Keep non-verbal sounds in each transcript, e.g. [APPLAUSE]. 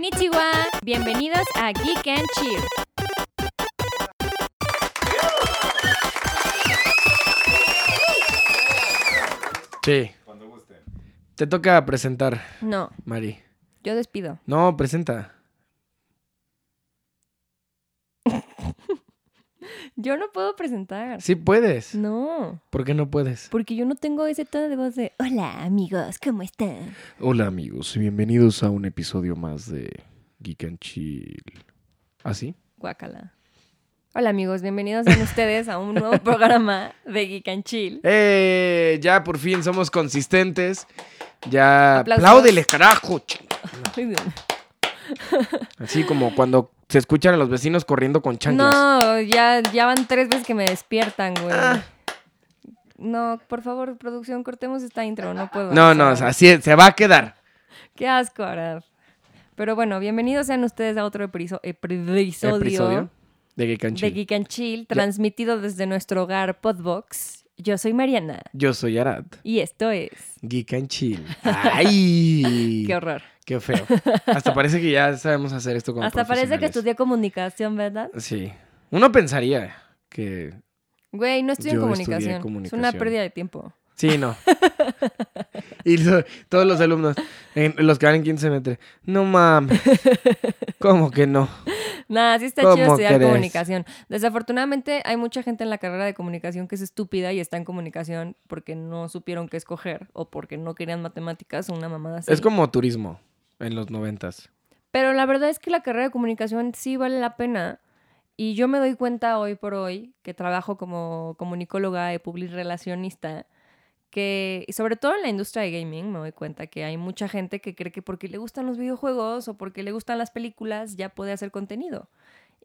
Konnichiwa. Bienvenidos a Geek and Chill. Sí. Cuando gusten. Te toca presentar, No, Mari. yo despido. No, presenta. Yo no puedo presentar. Sí puedes. No, ¿Por qué no puedes? porque yo no tengo ese tono de voz de Hola amigos, ¿cómo están? Hola amigos, bienvenidos a un episodio más de Geek and Chill. ¿Ah, sí? Guácala. Hola amigos, bienvenidos sean ustedes a un nuevo programa de Geek and Chill. [LAUGHS] ¡Eh! Ya por fin somos consistentes. Ya. Aplausos. ¡Apláudele, carajo! Así como cuando se escuchan a los vecinos corriendo con chanclas. No, ya, ya van tres veces que me despiertan, güey. Ah. No, por favor, producción, cortemos esta intro, no puedo. No, o no, sea, así se va a quedar. Qué asco, Arad. Pero bueno, bienvenidos sean ustedes a otro episo- episodio, Episodio de Geek and de Chill. Geek and Chill, transmitido desde nuestro hogar Podbox. Yo soy Mariana Yo soy Arad. y esto es... Geek and Chill. ¡Ay! [LAUGHS] Qué horror. Qué feo. Hasta parece que ya sabemos hacer esto como Hasta parece que estudié comunicación, ¿verdad? Sí. Uno pensaría que... Güey, no estudié comunicación. estudié Es una comunicación. pérdida de tiempo. Sí, no. [LAUGHS] y todos los alumnos, en- los que van en 15 semestre, no mames. ¿Cómo que no? Nada, sí está ¿Cómo chido estudiar comunicación. Desafortunadamente hay mucha gente en la carrera de comunicación que es estúpida y está en comunicación porque no supieron qué escoger o porque no querían matemáticas o una mamada así. Es como turismo en los noventas. Pero la verdad es que la carrera de comunicación sí vale la pena. Y yo me doy cuenta hoy por hoy que trabajo como comunicóloga y public relacionista, que y sobre todo en la industria de gaming me doy cuenta que hay mucha gente que cree que porque le gustan los videojuegos o porque le gustan las películas ya puede hacer contenido.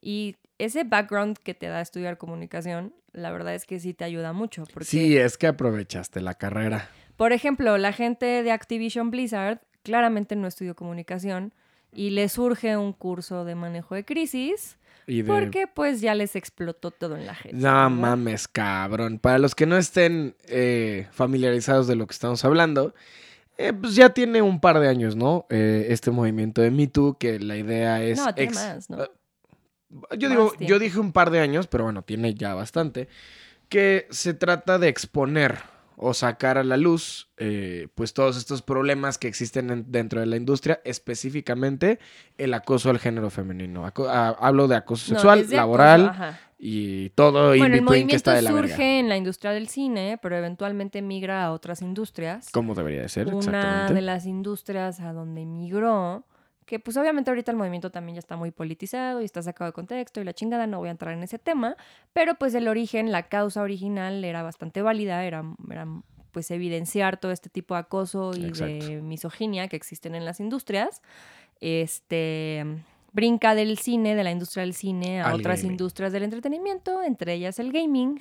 Y ese background que te da estudiar comunicación, la verdad es que sí te ayuda mucho. Porque, Sí, es que aprovechaste la carrera. por ejemplo, la gente de Activision Blizzard claramente no estudió comunicación y le surge un curso de manejo de crisis Y de... porque pues ya les explotó todo en la gente. No mames, cabrón. Para los que no estén eh, familiarizados de lo que estamos hablando, eh, pues ya tiene un par de años, ¿no? Eh, este movimiento de Me Too, que la idea es... No, tiene ex- más, ¿no? Eh, Yo, Más digo, yo dije un par de años, pero bueno, tiene ya bastante. Que se trata de exponer o sacar a la luz, eh, pues todos estos problemas que existen en- dentro de la industria, específicamente el acoso al género femenino. Aco- a- hablo de acoso No, sexual, de laboral acoso, y todo in Bueno, el between que está movimiento de la surge verga. en la industria del cine, pero eventualmente migra a otras industrias. Como debería de ser, Una exactamente. de las industrias a donde migró, que pues obviamente ahorita el movimiento también ya está muy politizado y está sacado de contexto y la chingada, no voy a entrar en ese tema, pero pues el origen, la causa original era bastante válida, era, era pues evidenciar todo este tipo de acoso y Exacto. de misoginia que existen en las industrias. Este brinca del cine, de la industria del cine, a Al otras gaming. industrias del entretenimiento, entre ellas el gaming.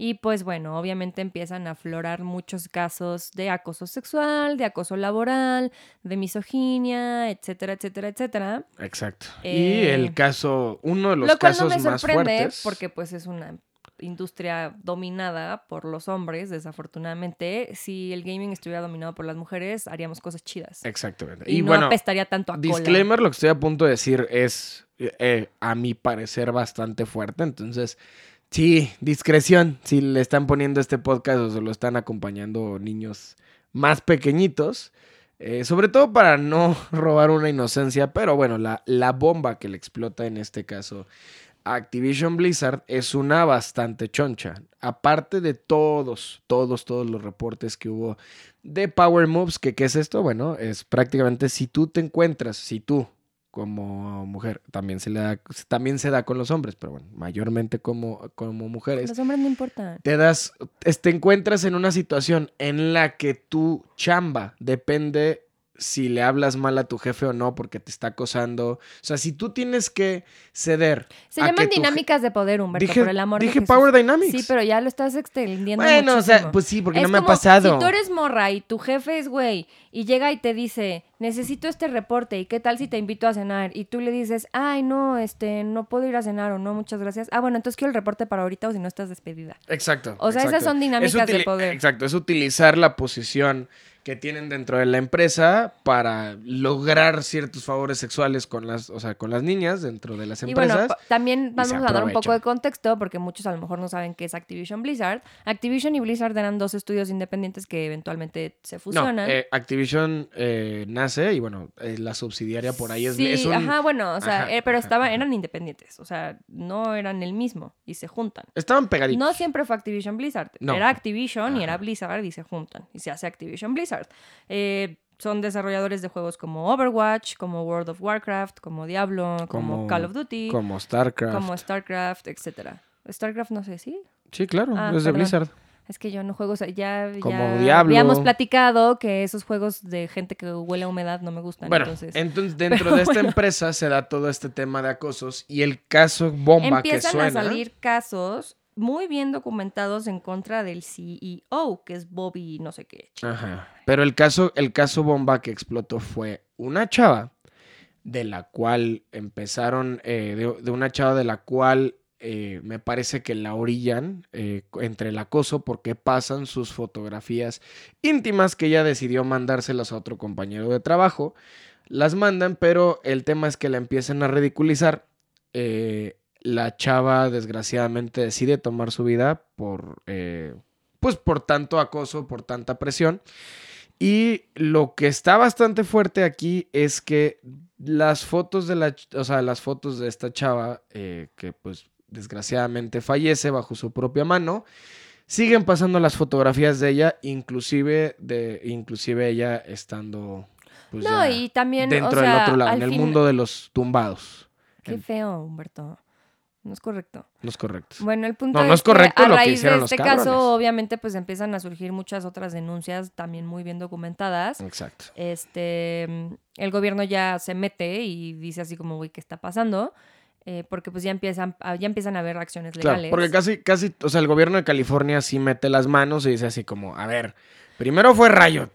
Y pues bueno, obviamente empiezan a aflorar muchos casos de acoso sexual, de acoso laboral, de misoginia, etcétera, etcétera, etcétera. Exacto. Eh, y el caso, uno de los Lo cual casos no me más sorprende fuertes. porque pues es una industria dominada por los hombres, desafortunadamente. Si el gaming estuviera dominado por las mujeres, haríamos cosas chidas. Exactamente. Y, Y, no bueno, apestaría tanto a cola. disclaimer, lo que estoy a punto de decir es, eh, a mi parecer, bastante fuerte. Entonces, sí, discreción. Si le están poniendo este podcast o se lo están acompañando niños más pequeñitos. eh, sobre todo para no [LAUGHS] robar una inocencia, pero bueno, la, la bomba que le explota en este caso Activision Blizzard es una bastante choncha. Aparte de todos, todos, todos los reportes que hubo de Power Moves, que qué es esto? Bueno, es prácticamente si tú te encuentras, si tú como mujer, también se le da, también se da con los hombres, pero bueno, mayormente como, como mujeres, Los hombres no importan. te das, te encuentras en una situación en la que tu chamba depende si le hablas mal a tu jefe o no porque te está acosando. O sea, si tú tienes que ceder. Se llaman dinámicas de poder, Humberto, Dije, por el amor de dije Jesús. Power Dynamics. Sí, pero ya lo estás extendiendo bueno, o sea, pues sí, porque Es no me ha pasado. Si tú eres morra y tu jefe es güey y llega y te dice, necesito este reporte y qué tal si te invito a cenar y tú le dices, ay, no, este, no puedo ir a cenar o no, muchas gracias. Ah, bueno, entonces quiero el reporte para ahorita o si no estás despedida. Exacto. O sea, esas son Es dinámicas de poder. Exacto, es utilizar la posición que tienen dentro de la empresa para lograr ciertos favores sexuales con las, o sea, con las niñas dentro de las Y bueno, empresas. también vamos a dar un poco de contexto porque muchos a lo mejor no saben qué es Activision Blizzard. Activision y Blizzard eran dos estudios independientes que eventualmente se no, fusionan. eh, Activision eh, nace y bueno, eh, la subsidiaria por ahí es, sí, es un... ajá, bueno, o sea, Ajá, eh, pero estaban, eran independientes, o sea, no eran el mismo y se juntan. Estaban pegaditos. No siempre fue Activision Blizzard. No. Era Activision y era Blizzard y se juntan. Y se hace Activision Blizzard. Eh, son desarrolladores de juegos como Overwatch, como World of Warcraft, como Diablo, como, Como- Call of Duty, como, Como StarCraft. StarCraft, etcétera. StarCraft no sé, ¿sí? Sí, claro, Ah, es de. Blizzard. Es que yo no juego, o sea, ya, Como ya Diablo. habíamos platicado que esos juegos de gente que huele a humedad no me gustan. Bueno, entonces, entonces [LAUGHS] dentro pero de esta bueno. empresa se da todo este tema de acosos y el caso bomba que empiezan suena. a salir casos muy bien documentados en contra del CEO, que es Bobby no sé qué. Ajá. Pero el caso, el caso bomba que explotó fue una chava de la cual empezaron, eh, de, una chava de la cual eh, me parece que la orillan eh, entre el acoso porque pasan sus fotografías íntimas que ella decidió mandárselas a otro compañero de trabajo. Las mandan, pero el tema es que la empiezan a ridiculizar. La chava desgraciadamente decide tomar su vida por, eh, pues por tanto acoso, por tanta presión. Y lo que está bastante fuerte aquí es que las fotos de la, o sea, las fotos de esta chava, eh, que pues desgraciadamente fallece bajo su propia mano, siguen pasando las fotografías de ella, inclusive de, inclusive ella estando pues, no, ya y también, dentro o sea, del otro lado, en el fin- mundo de los tumbados. Qué feo, Humberto. No es correcto. No es correcto. Bueno, el punto No, no es que correcto a lo que raíz hicieron de este caso, obviamente, pues empiezan a surgir muchas otras denuncias también muy bien documentadas. Exacto. Este, el gobierno ya se mete y dice así como, güey, ¿qué está pasando? Eh, porque pues ya empiezan, a- ya empiezan a haber acciones Claro, legales. porque casi, casi, o sea, el gobierno de California sí mete las manos y dice así como, a ver, primero fue Riot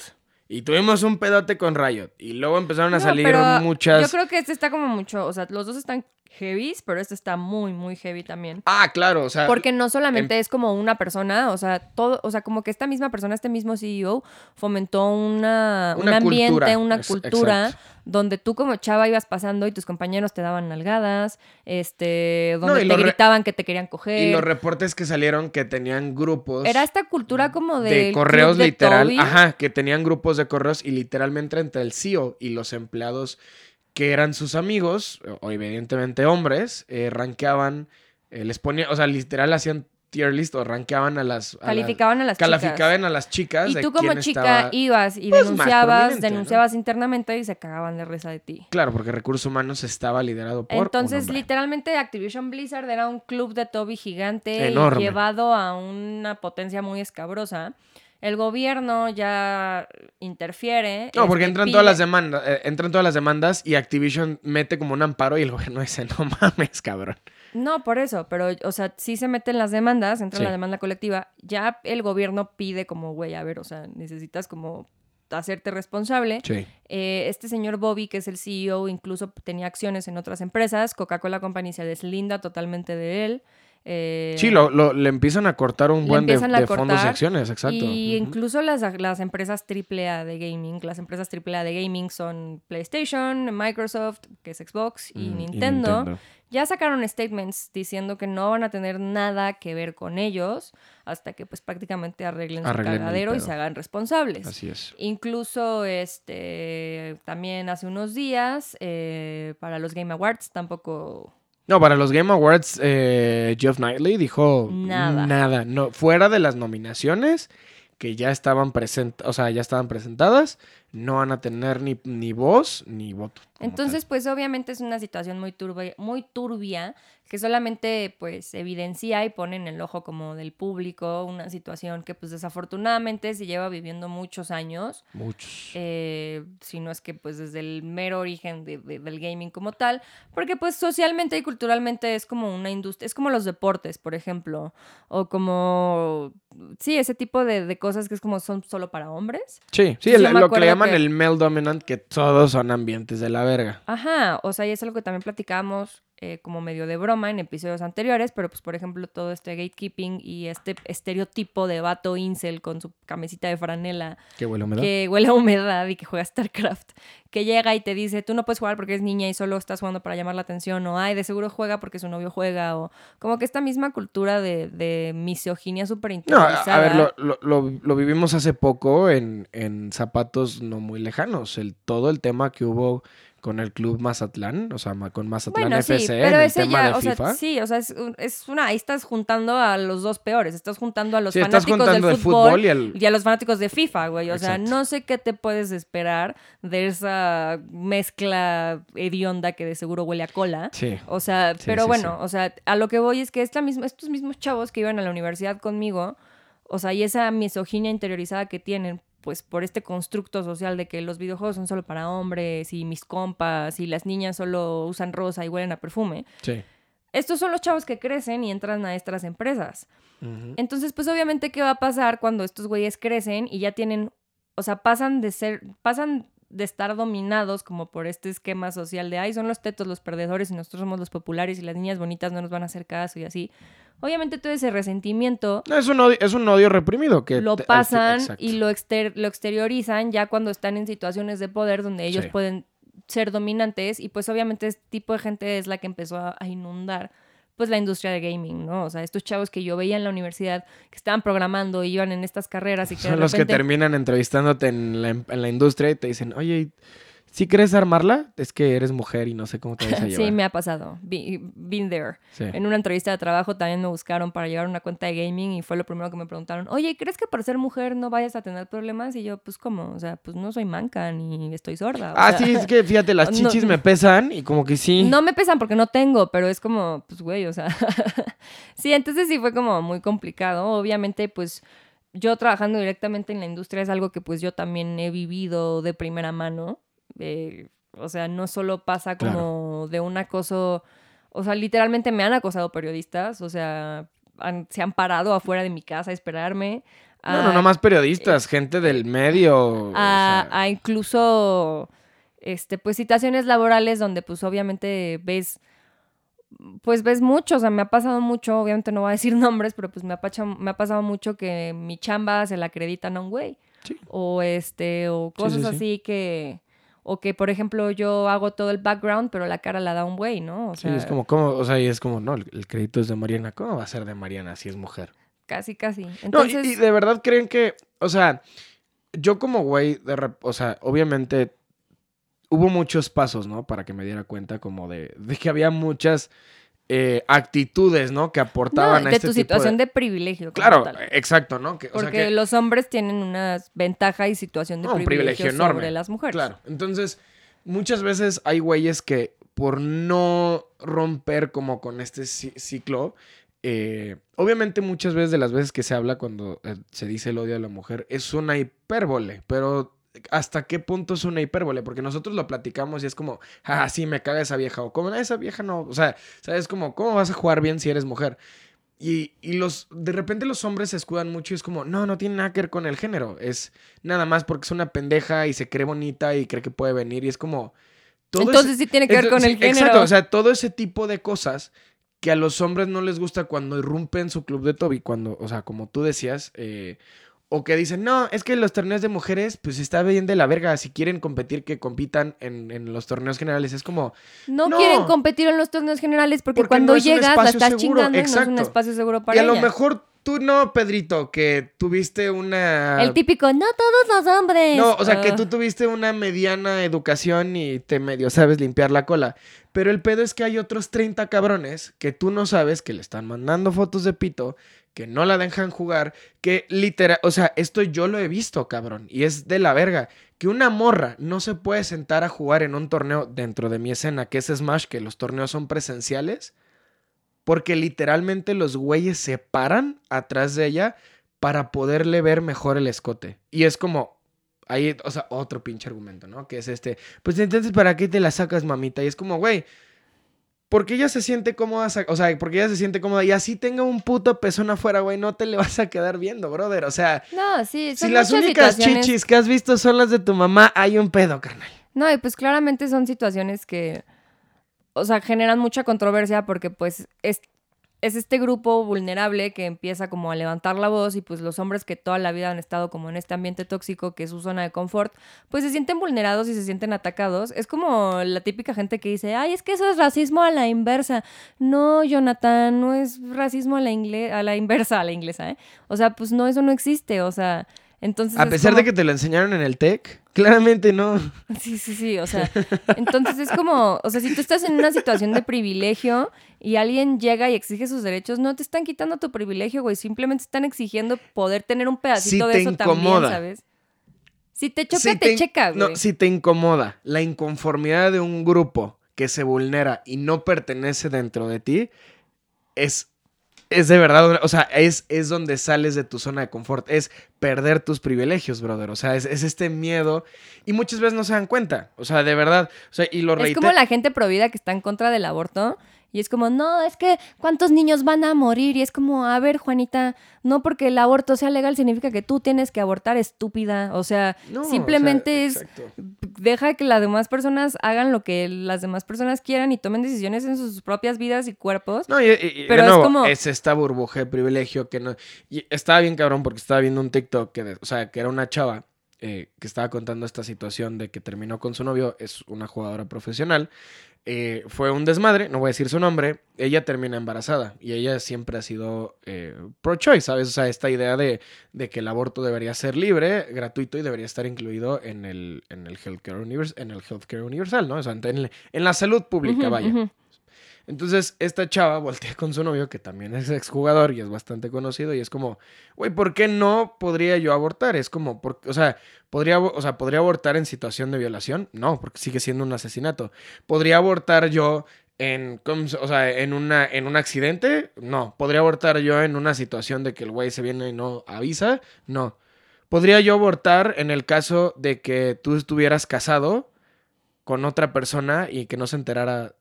y tuvimos un pedote con Riot y luego empezaron a No, salir muchas... Yo creo que este está como mucho, o sea, los dos están heavies, pero este está muy, muy heavy también. Ah, claro, o sea, Porque no solamente em- es como una persona, o sea, todo, o sea, como que esta misma persona, este mismo CEO, fomentó una, un ambiente, cultura, una es- cultura exacto. donde tú como chava ibas pasando y tus compañeros te daban nalgadas, este, donde te gritaban que te querían coger. y los reportes que salieron que tenían grupos Era esta cultura como de, de correos literal, ajá, que tenían grupos de correos y literalmente entre el CEO y los empleados que eran sus amigos, o evidentemente hombres, eh, rankeaban, eh, les ponían, o sea, literal hacían tier list o rankeaban a las... a la- Calificaban a las chicas. calificaban a las chicas. Y de tú como chica estaba- ibas y pues, denunciabas, denunciabas internamente y se cagaban de risa de ti. Claro, porque Recursos Humanos estaba liderado por. Entonces, literalmente Activision Blizzard era un club de Toby gigante Enorme. y llevado a una potencia muy escabrosa. El gobierno ya interfiere. No, porque este, entran pide- todas las demandas, eh, entran todas las demandas y Activision mete como un amparo y el gobierno dice, no [LAUGHS] mames, cabrón. No, por eso, pero, o sea, sí se meten las demandas, entra Sí. la demanda colectiva. Ya el gobierno pide como, güey, a ver, o sea, necesitas como hacerte responsable. Sí. Eh, este señor Bobby, que es el CEO, incluso tenía acciones en otras empresas. Coca-Cola Company se deslinda totalmente de él. Eh, Sí, lo, lo- le empiezan a cortar un buen de, fondos y acciones, exacto. Y incluso las, las empresas AAA de gaming, las empresas AAA de gaming son PlayStation, Microsoft, que es Xbox, y, Mm, Nintendo, Ya sacaron statements diciendo que no van a tener nada que ver con ellos hasta que pues prácticamente arreglen, su cagadero y se hagan responsables. Así es. Incluso este también hace unos días eh, para los Game Awards tampoco No, para los Game Awards, eh, Jeff Knightley dijo Nada. Nada. No, fuera de las nominaciones que ya estaban present, o sea, ya estaban presentadas, no van a tener ni, ni voz ni voto. Entonces, pues obviamente es una situación muy turbia, muy turbia que solamente pues evidencia y pone en el ojo como del público una situación que pues desafortunadamente se lleva viviendo muchos años, muchos. eh, si no es que pues desde el mero origen de- de- del gaming como tal, porque pues socialmente y culturalmente es como una industria, es como los deportes, por ejemplo, o como, sí, ese tipo de, de cosas que es como son solo para hombres. sí, sí, el- lo que le acuerdo llaman que- el male dominant, que todos son ambientes de la verga. Ajá, o sea, y es algo que también platicábamos eh, como medio de broma en episodios anteriores, pero pues por ejemplo todo este gatekeeping y este estereotipo de vato incel con su camisita de franela Que huele a humedad. que huele a humedad y que juega StarCraft, que llega y te dice, tú no puedes jugar porque eres niña y solo estás jugando para llamar la atención, o ay, de seguro juega porque su novio juega, o como que esta misma cultura de, de misoginia súper No, a, ver, lo, lo- lo- lo vivimos hace poco en, en zapatos no muy lejanos. El, todo el tema que hubo con el club Mazatlán, o sea, con Mazatlán Bueno, FC sí, en pero el ese tema ya, de o FIFA. sea, sí, o sea, es, un- es una, ahí estás juntando a los dos peores, estás juntando a los sí, fanáticos del de fútbol, fútbol y el... y a los fanáticos de FIFA, güey. O sea, no sé qué te puedes esperar de esa mezcla hedionda que de seguro huele a cola. Sí. O sea, Sí, pero bueno, o sea, a lo que voy es que esta misma, estos mismos chavos que iban a la universidad conmigo, o sea, y esa misoginia interiorizada que tienen, pues por este constructo social de que los videojuegos son solo para hombres y mis compas y las niñas solo usan rosa y huelen a perfume. Sí. Estos son los chavos que crecen y entran a estas empresas. Entonces, pues obviamente, ¿qué va a pasar cuando estos güeyes crecen y ya tienen, o sea, pasan de ser, pasan de estar dominados como por este esquema social de, ay, son los tetos los perdedores y nosotros somos los populares y las niñas bonitas no nos van a hacer caso y así. Obviamente todo ese resentimiento No, es un odio, es un odio reprimido que lo pasan y lo, exter- lo exteriorizan ya cuando están en situaciones de poder donde ellos Sí. pueden ser dominantes y pues obviamente este tipo de gente es la que empezó a, a inundar pues la industria de gaming, ¿no? O sea, estos chavos que yo veía en la universidad que estaban programando y iban en estas carreras y que de Son los que repente- terminan entrevistándote en la, en la industria y te dicen, oye, ¿sí quieres armarla? Es que eres mujer y no sé cómo te vas a [LAUGHS] llevar. Sí, me ha pasado. Be- been there. Sí. En una entrevista de trabajo también me buscaron para llevar una cuenta de gaming y fue lo primero que me preguntaron, oye, ¿crees que por ser mujer no vayas a tener problemas? Y yo, pues, ¿cómo? O sea, pues no soy manca ni estoy sorda. o Ah, sea, sí, es que fíjate, las [LAUGHS] no- chichis me pesan y como que sí. No me pesan porque no tengo, pero es como, pues, güey, o sea. [LAUGHS] sí, entonces sí fue como muy complicado. Obviamente, pues, yo trabajando directamente en la industria es algo que, pues, yo también he vivido de primera mano. Eh, o sea, no solo pasa como de un acoso. O sea, literalmente me han acosado periodistas. O sea, han- se han parado afuera de mi casa a esperarme. No, no, no más periodistas, gente del medio. o a, sea, a incluso este pues situaciones laborales donde pues obviamente ves pues ves mucho, o sea, me ha pasado mucho, obviamente no voy a decir [LAUGHS] nombres, pero pues me ha, me ha pasado mucho que mi chamba se la acreditan a un güey. Sí. O este, o cosas sí, sí. así que, o que por ejemplo yo hago todo el background, pero la cara la da un güey, ¿no? O sí, sea, es como, ¿cómo? O sea, y es como, no, el, el crédito es de Mariana. ¿Cómo va a ser de Mariana si es mujer? casi, casi. No, y- Entonces, y, de verdad creen que, o sea, yo como güey, de rep- o sea, obviamente hubo muchos pasos, ¿no? Para que me diera cuenta como de, de que había muchas eh, actitudes, ¿no? Que no, aportaban a de este tu tipo situación de... de, privilegio. Claro, tal. exacto, ¿no? Que, o sea, Porque que- los hombres tienen una ventaja y situación de No, un privilegio, enorme. sobre las mujeres. Claro. Entonces, muchas veces hay güeyes que por no romper como con este ci- ciclo, eh, obviamente muchas veces de las veces que se habla cuando eh, se dice el odio a la mujer es una hipérbole, pero ¿hasta qué punto es una hipérbole? Porque nosotros lo platicamos y es como, ah, sí, me caga esa vieja, o como, "No, esa vieja no, o sea, ¿sabes? Como, ¿cómo vas a jugar bien si eres mujer? Y, y los, de repente los hombres se escudan mucho y es como, no, no tiene nada que ver con el género. Es nada más porque es una pendeja y se cree bonita y cree que puede venir. Y es como. todo Entonces ese- sí tiene que ver con Entonces, el género. Exacto, o sea, todo ese tipo de cosas que a los hombres no les gusta cuando irrumpen su club de Toby, cuando, o sea, como tú decías, eh, o que dicen, no, es que los torneos de mujeres, pues está bien de la verga, si quieren competir, que compitan en, en los torneos generales. Es como, no, No. quieren competir en los torneos generales porque, Porque cuando no llegas la estás seguro, chingando y no es un espacio seguro para y a lo mejor tú no, Pedrito, que tuviste una... El típico, no todos los hombres. No, o sea, que Ah. tú tuviste una mediana educación y te medio sabes limpiar la cola. Pero el pedo es que hay otros 30 cabrones que tú no sabes que le están mandando fotos de pito, que no la dejan jugar, que literal, o sea, esto yo lo he visto, cabrón, y es de la verga. Que una morra no se puede sentar a jugar en un torneo dentro de mi escena, que es Smash, que los torneos son presenciales, porque literalmente los güeyes se paran atrás de ella para poderle ver mejor el escote. Y es como, ahí, o sea, otro pinche argumento, ¿no? Que es este, pues entonces, ¿para qué te la sacas, mamita? Y es como, güey, porque ella se siente cómoda, o sea, porque ella se siente cómoda y así tenga un puto pezón afuera, güey, no te le vas a quedar viendo, brother. O sea, No, sí, si las únicas chichis que has visto son las de tu mamá, hay un pedo, carnal. No, y pues claramente son situaciones que o sea, generan mucha controversia porque pues es, es este grupo vulnerable que empieza como a levantar la voz y pues los hombres que toda la vida han estado como en este ambiente tóxico que es su zona de confort, pues se sienten vulnerados y se sienten atacados. Es como la típica gente que dice, ay, es que eso es racismo a la inversa. No, Jonathan, no es racismo a la, ingle a la inversa, a la inglesa, ¿eh? O sea, pues no, eso no existe, o sea... Entonces a pesar de que te lo enseñaron en el TEC, claramente no. [LAUGHS] Sí, sí, sí, o sea, entonces es como, o sea, si tú estás en una situación de privilegio y alguien llega y exige sus derechos, no te están quitando tu privilegio, güey, simplemente están exigiendo poder tener un pedacito de eso también, ¿sabes? Si te choca, te, checa, güey. No, si te incomoda la inconformidad de un grupo que se vulnera y no pertenece dentro de ti, es es de verdad, o sea, es, es donde sales de tu zona de confort, es perder tus privilegios, brother. O sea, es, este miedo y muchas veces no se dan cuenta. O sea, de verdad. O sea, y lo Es como la gente provida que está en contra del aborto y es como, no, es que ¿cuántos niños van a morir? Y es como, a ver, Juanita, no porque el aborto sea legal significa que tú tienes que abortar, estúpida. O sea, simplemente es, deja que las demás personas hagan lo que las demás personas quieran y tomen decisiones en sus propias vidas y cuerpos. No, y, pero es como... Es esta burbuja de privilegio que no... Y estaba bien cabrón porque estaba viendo un TikTok que, o sea, que era una chava eh, que estaba contando esta situación de que terminó con su novio, es una jugadora profesional. Eh, fue un desmadre, no voy a decir su nombre, ella termina embarazada y ella siempre ha sido eh, pro-choice, ¿sabes? O sea, esta idea de, que el aborto debería ser libre, gratuito y debería estar incluido en el, en el, healthcare, en el healthcare universal, ¿no? O sea, en, la salud pública, vaya. Entonces, esta chava voltea con su novio, que también es exjugador y es bastante conocido, y es como, güey, ¿por qué no podría yo abortar? Es como, o sea, ¿podría, o sea, ¿podría abortar en situación de violación? No, porque sigue siendo un asesinato. ¿Podría abortar yo en, o sea, en, una, en un accidente? No. ¿Podría abortar yo en una situación de que el güey se viene y no avisa? No. ¿Podría yo abortar en el caso de que tú estuvieras casado con otra persona y que no se enterara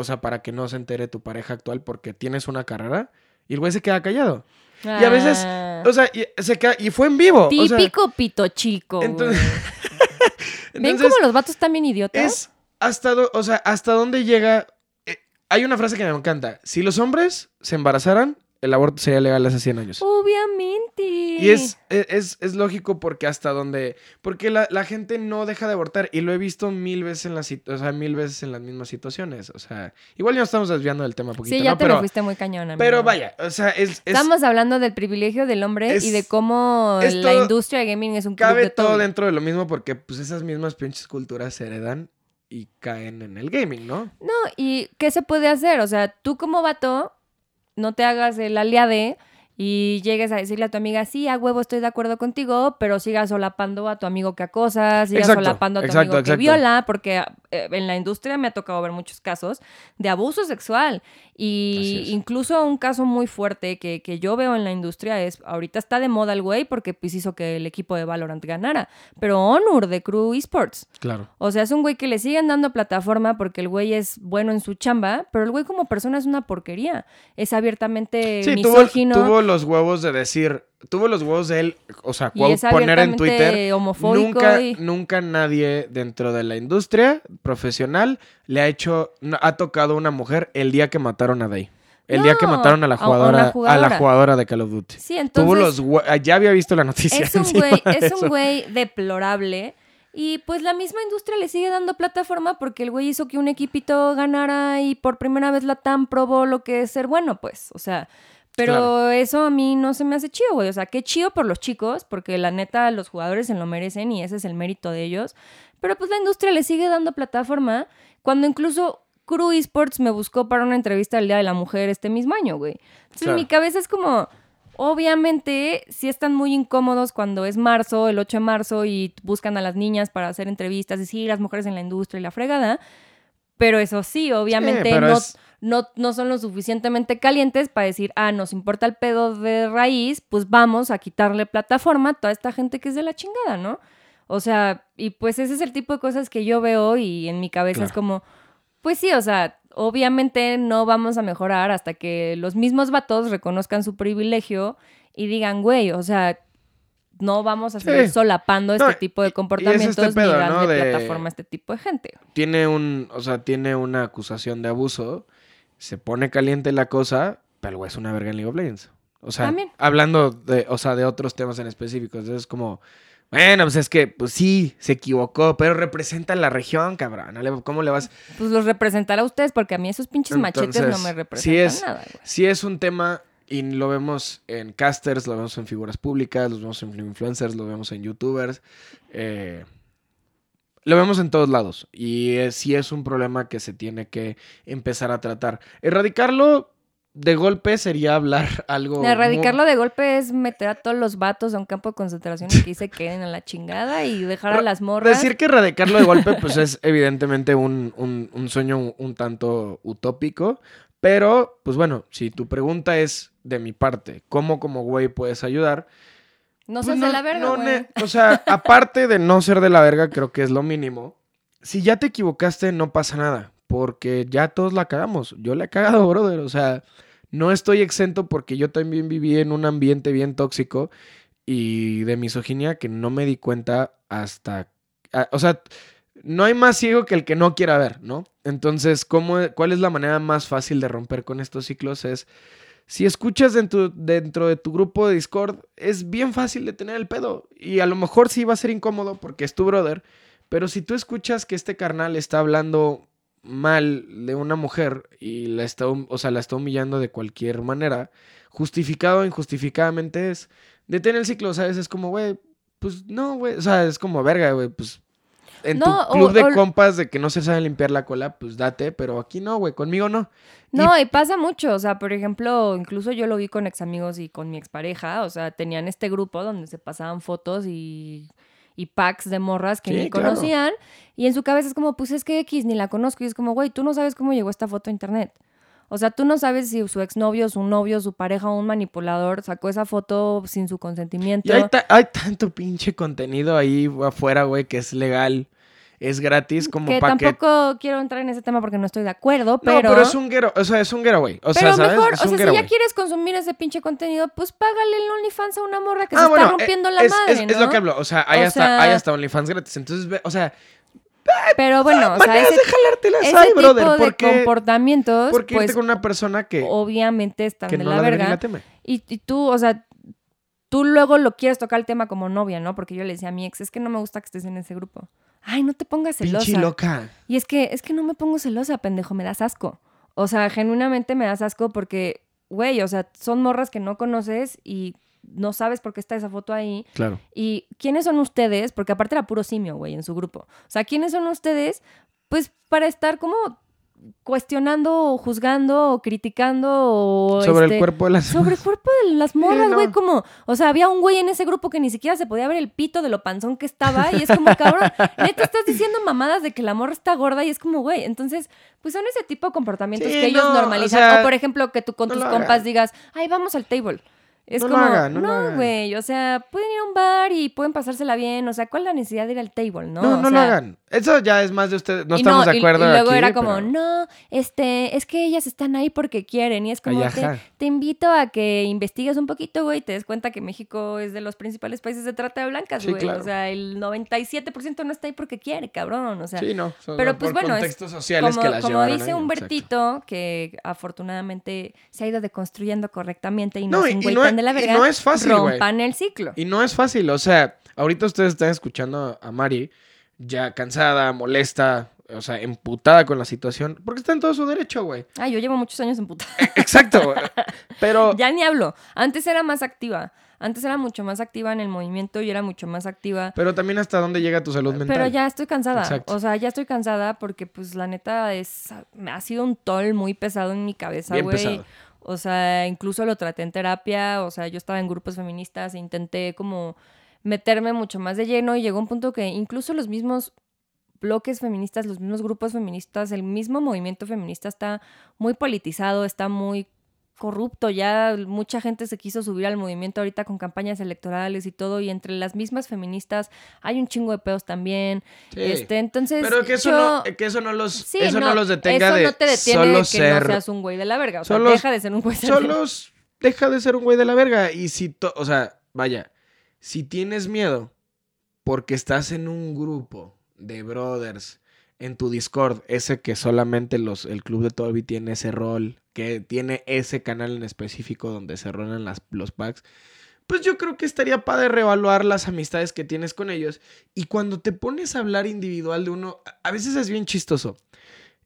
o sea, para que no se entere tu pareja actual porque tienes una carrera. Y el güey se queda callado. Y a veces, ah. o sea, y, se queda, y fue en vivo. Típico pito chico. Entonces, ¿Ven [LAUGHS] cómo los vatos están bien idiotas? Es hasta, o sea, hasta dónde llega. Eh, hay una frase que me encanta. Si los hombres se embarazaran, el aborto sería legal hace 100 años. Obviamente. Y es, es, es lógico porque hasta donde... Porque la, gente no deja de abortar y lo he visto mil veces en las, o sea, mil veces en las mismas situaciones. O sea, igual ya nos estamos desviando del tema un poquito, Sí, ya te lo fuiste muy cañón, Pero vaya, o sea, es, Estamos hablando del privilegio del hombre y de cómo la industria de gaming es un club Cabe todo. dentro de lo mismo porque pues esas mismas pinches culturas se heredan y caen en el gaming, ¿no? No, ¿y qué se puede hacer? O sea, tú como vato no te hagas el aliade y llegues a decirle a tu amiga, sí, a huevo estoy de acuerdo contigo, pero sigas solapando a tu amigo que acosa, sigas solapando a tu amigo que viola, porque eh, en la industria me ha tocado ver muchos casos de abuso sexual. Y incluso un caso muy fuerte que, que, yo veo en la industria es, ahorita está de moda el güey porque pues hizo que el equipo de Valorant ganara, pero Honor de Crew Esports. Claro. O sea, es un güey que le siguen dando plataforma porque el güey es bueno en su chamba, pero el güey como persona es una porquería. Es abiertamente sí, misógino. Tuvo, los huevos de decir, tuvo los huevos de él, o sea, poner en Twitter. Nunca, nunca nadie dentro de la industria profesional le ha hecho, ha tocado a una mujer el día que mataron a Day. El día que mataron a la jugadora, a, la jugadora de Call of Duty. Sí, entonces. Tuvo los ya había visto la noticia. Es [LAUGHS] un güey, es un güey deplorable. Y pues la misma industria le sigue dando plataforma porque el güey hizo que un equipito ganara y por primera vez la TAM probó lo que es ser bueno, pues. O sea, pero eso a mí no se me hace chido, güey. O sea, qué chido por los chicos, porque la neta los jugadores se lo merecen y ese es el mérito de ellos. Pero pues la industria le sigue dando plataforma cuando incluso Crew Esports me buscó para una entrevista el Día de la Mujer este mismo año, güey. Entonces en mi cabeza es como, obviamente sí están muy incómodos cuando es marzo, el 8 de marzo, y buscan a las niñas para hacer entrevistas y sí, las mujeres en la industria y la fregada. Pero eso sí, obviamente no no, no son lo suficientemente calientes para decir, ah, nos importa el pedo de raíz, pues vamos a quitarle plataforma a toda esta gente que es de la chingada, ¿no? O sea, y pues ese es el tipo de cosas que yo veo y en mi cabeza es como, pues sí, o sea, obviamente no vamos a mejorar hasta que los mismos vatos reconozcan su privilegio y digan, güey, o sea, no vamos a seguir Sí. solapando este No, tipo de este comportamientos pedo, ni darle ¿no? de- plataforma a este tipo de gente. Tiene un, o sea, tiene una acusación de abuso, se pone caliente la cosa, pero el güey es una verga en League of Legends. O sea, También. hablando de, o sea, de otros temas en específicos, es como, bueno, pues es que, pues sí, se equivocó, pero representa la región, cabrón. ¿no le- ¿Cómo le vas? Pues los representará a ustedes, porque a mí esos pinches machetes no me sí representan es- nada, güey. Sí es un tema y lo vemos en casters, lo vemos en figuras públicas, lo vemos en influencers, lo vemos en youtubers. eh, lo vemos en todos lados y eh, sí es un problema que se tiene que empezar a tratar. Erradicarlo de golpe sería hablar [LAUGHS] algo... Erradicarlo de golpe es meter a todos los vatos a un campo de concentración y que se queden a la chingada y dejar a las morras. Decir que erradicarlo de golpe, pues es evidentemente un, un- un sueño un, un tanto utópico. Pero, pues bueno, si tu pregunta es de mi parte, ¿cómo como güey puedes ayudar? No Pues seas de la verga, no güey. ne- o sea, [LAUGHS] aparte de no ser de la verga, creo que es lo mínimo. Si ya te equivocaste, no pasa nada. Porque ya todos la cagamos. Yo la he cagado, [LAUGHS] brother. O sea, no estoy exento porque yo también viví en un ambiente bien tóxico y de misoginia que no me di cuenta hasta. ah, o sea, no hay más ciego que el que no quiera ver, ¿no? Entonces, ¿cómo, ¿cuál es la manera más fácil de romper con estos ciclos? Es. Si escuchas dentro, de tu grupo de Discord, es bien fácil de tener el pedo. Y a lo mejor sí va a ser incómodo porque es tu brother. Pero si tú escuchas que este carnal está hablando mal de una mujer y la está, o sea, la está humillando de cualquier manera, justificado o injustificadamente es, detén el ciclo, ¿sabes? Es como, güey, pues no, güey, o sea, es como verga, güey, pues en No, tu o- club de o- compas de que no se sabe limpiar la cola, pues date, pero aquí no, güey, conmigo no. No, y pasa mucho, o sea, por ejemplo, incluso yo lo vi con ex amigos y con mi expareja, o sea, tenían este grupo donde se pasaban fotos y, y packs de morras que Sí, ni claro. conocían, y en su cabeza es como, pues es que X ni la conozco, y es como, güey, tú no sabes cómo llegó esta foto a internet. O sea, tú no sabes si su exnovio, su novio, su pareja o un manipulador sacó esa foto sin su consentimiento. Y hay, ta- hay tanto pinche contenido ahí afuera, güey, que es legal, es gratis, como que para que... tampoco quiero entrar en ese tema porque no estoy de acuerdo, No, pero... pero, es un guero, o sea, es un getaway. O Pero sea, ¿sabes? mejor, es o sea, si ya quieres consumir ese pinche contenido, pues págale el OnlyFans a una morra que Ah, se bueno, está rompiendo eh, la es, madre, es- ¿no? es lo que hablo. O sea, hay, O hasta, sea- hay hasta OnlyFans gratis. Entonces, o sea, Pero bueno, o sea, maneras ese, de jalártelas ese hay, tipo brother. de ¿Por qué, comportamientos, por qué irte pues con una persona que, obviamente están que de no la verga. la teme? Y, y tú, o sea, tú luego lo quieres tocar el tema como novia, ¿no? Porque yo le decía a mi ex, es que no me gusta que estés en ese grupo. Ay, no te pongas celosa. Pinche loca. Y es que, es que no me pongo celosa, pendejo, me das asco. O sea, genuinamente me das asco porque, güey, o sea, son morras que no conoces y no sabes por qué está esa foto ahí. Claro. ¿Y quiénes son ustedes? Porque aparte era puro simio, güey, en su grupo. O sea, ¿quiénes son ustedes? Pues para estar como cuestionando o juzgando o criticando o... Sobre el este, cuerpo de las Sobre el cuerpo de las morras, no. güey, como... O sea, había un güey en ese grupo que ni siquiera se podía ver el pito de lo panzón que estaba y es como, cabrón, neta estás diciendo mamadas de que la morra está gorda y es como, güey, entonces, pues son ese tipo de comportamientos Sí, que ellos no, o normalizan. sea, o por ejemplo, que tú con no tus compas hagan. digas, ay, vamos al table. Es No lo como, hagan, no lo no, hagan. güey, o sea, pueden ir a un bar y pueden pasársela bien, o sea, ¿cuál es la necesidad de ir al table, no? No, no, lo hagan. Eso ya es más de ustedes. No y estamos de y- acuerdo Y, luego aquí, era como, pero- no, este, es que ellas están ahí porque quieren. Y es como, Ay, te, invito a que investigues un poquito, güey, y te des cuenta que México es de los principales países de trata de blancas, Sí, güey. claro. O sea, el 97% no está ahí porque quiere, cabrón. O sea, Sí, no. son pero pues bueno, es sociales como, que las como dice ahí, Humbertito, que afortunadamente se ha ido deconstruyendo correctamente y no, No, es y- un y güey no tan es- de la y verga, no es fácil, güey. rompan el ciclo. Y no es fácil, o sea, ahorita ustedes están escuchando a Mari ya cansada, molesta, o sea, emputada con la situación, porque está en todo su derecho, güey. Ah, yo llevo muchos años en puta. Exacto, güey. [LAUGHS] pero Ya ni hablo. Antes era más activa. Antes era mucho más activa en el movimiento y era mucho más activa. pero también hasta dónde llega tu salud mental. Pero ya estoy cansada. Exacto. O sea, ya estoy cansada porque, pues, la neta es. Ha sido un toll muy pesado en mi cabeza, güey. O sea, incluso lo traté en terapia. O sea, yo estaba en grupos feministas e intenté como meterme mucho más de lleno y llegó un punto que incluso los mismos bloques feministas, los mismos grupos feministas, el mismo movimiento feminista está muy politizado, está muy corrupto, ya mucha gente se quiso subir al movimiento ahorita con campañas electorales y todo, y entre las mismas feministas hay un chingo de pedos también. Sí. Este, entonces, Pero que eso, yo- no, que eso no los, Sí, eso no, los detenga eso de no te detiene solo de que ser, no seas un güey de la verga. O sea, deja de ser un güey de la verga. solo deja de ser un güey de la verga. Y si, to- o sea, vaya, Si tienes miedo porque estás en un grupo de brothers en tu Discord, ese que solamente los, el club de Toby tiene ese rol, que tiene ese canal en específico donde se rolan las, los packs, pues yo creo que estaría padre reevaluar las amistades que tienes con ellos. Y cuando te pones a hablar individual de uno, a veces es bien chistoso.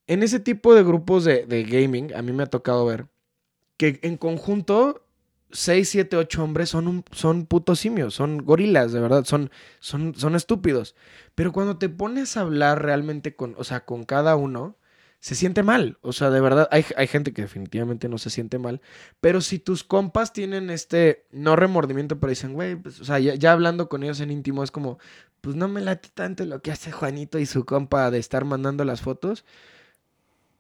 En ese tipo de grupos de, de gaming, a mí me ha tocado ver que en conjunto 6, 7, 8 hombres son, un, son putos simios, son gorilas, de verdad, son, son, son estúpidos. Pero cuando te pones a hablar realmente con, o sea, con cada uno, se siente mal. O sea, de verdad, hay, hay, gente que definitivamente no se siente mal. Pero si tus compas tienen este, no remordimiento, pero dicen, güey, pues, o sea, ya, ya, hablando con ellos en íntimo, es como, pues no me late tanto lo que hace Juanito y su compa de estar mandando las fotos.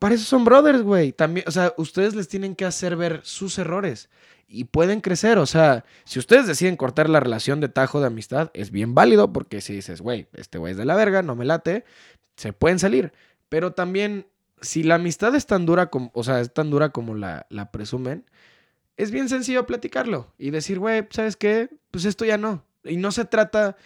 Para eso son brothers, güey. También, o sea, ustedes les tienen que hacer ver sus errores y pueden crecer. O sea, si ustedes deciden cortar la relación de tajo de amistad, es bien válido porque si dices, güey, este güey es de la verga, no me late, se pueden salir. Pero también si la amistad es tan dura como, o sea, es tan dura como la, la presumen, es bien sencillo platicarlo y decir, güey, ¿sabes qué? Pues esto ya no. Y no se trata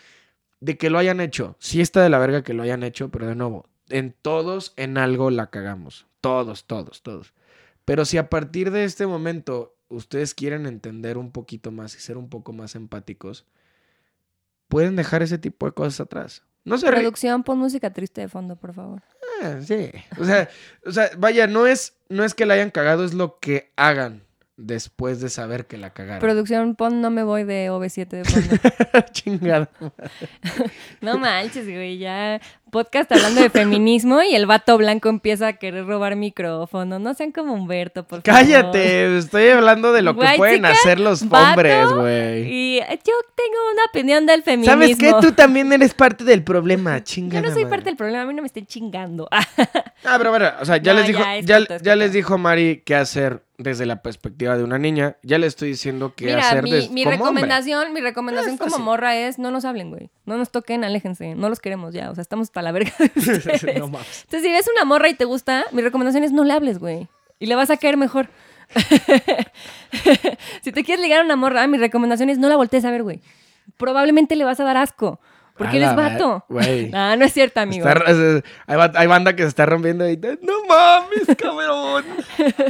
de que lo hayan hecho. Sí está de la verga que lo hayan hecho, pero de nuevo, en todos en algo la cagamos. Todos, todos, todos. Pero si a partir de este momento ustedes quieren entender un poquito más y ser un poco más empáticos, pueden dejar ese tipo de cosas atrás. No se Producción, pon música triste de fondo, por favor. Ah, sí. O sea, o sea, vaya, no es, no es que la hayan cagado, es lo que hagan después de saber que la cagaron. Producción, pon No me voy de OV7 de fondo. [LAUGHS] Chingada. [LAUGHS] no manches, güey, ya podcast hablando de feminismo y el vato blanco empieza a querer robar micrófono. No sean como Humberto, por favor. Cállate, estoy hablando de lo que pueden hacer los hombres, güey. Y yo tengo una opinión del feminismo. ¿Sabes qué? Tú también eres parte del problema, chingada. Yo no soy madre. parte del problema, a mí no me estén chingando. [LAUGHS] ah, pero bueno, o sea, ya No, les dijo, ya, es ya, cierto, es ya les dijo Mari qué hacer desde la perspectiva de una niña. Ya le estoy diciendo qué Mira, hacer mi, des- mi como recomendación, mi recomendación Ah, como fácil. morra es no nos hablen, güey. No nos toquen, aléjense. No los queremos ya. O sea, estamos la verga de. [LAUGHS] No mames. Entonces, si ves una morra y te gusta, mi recomendación es no le hables, güey. Y le vas a caer mejor. [LAUGHS] si te quieres ligar a una morra, mi recomendación es no la voltees a ver, güey. Probablemente le vas a dar asco. Porque eres vato. güey. [LAUGHS] Ah, no es cierto, amigo. Está- hay banda que se está rompiendo ahí. No mames, cabrón.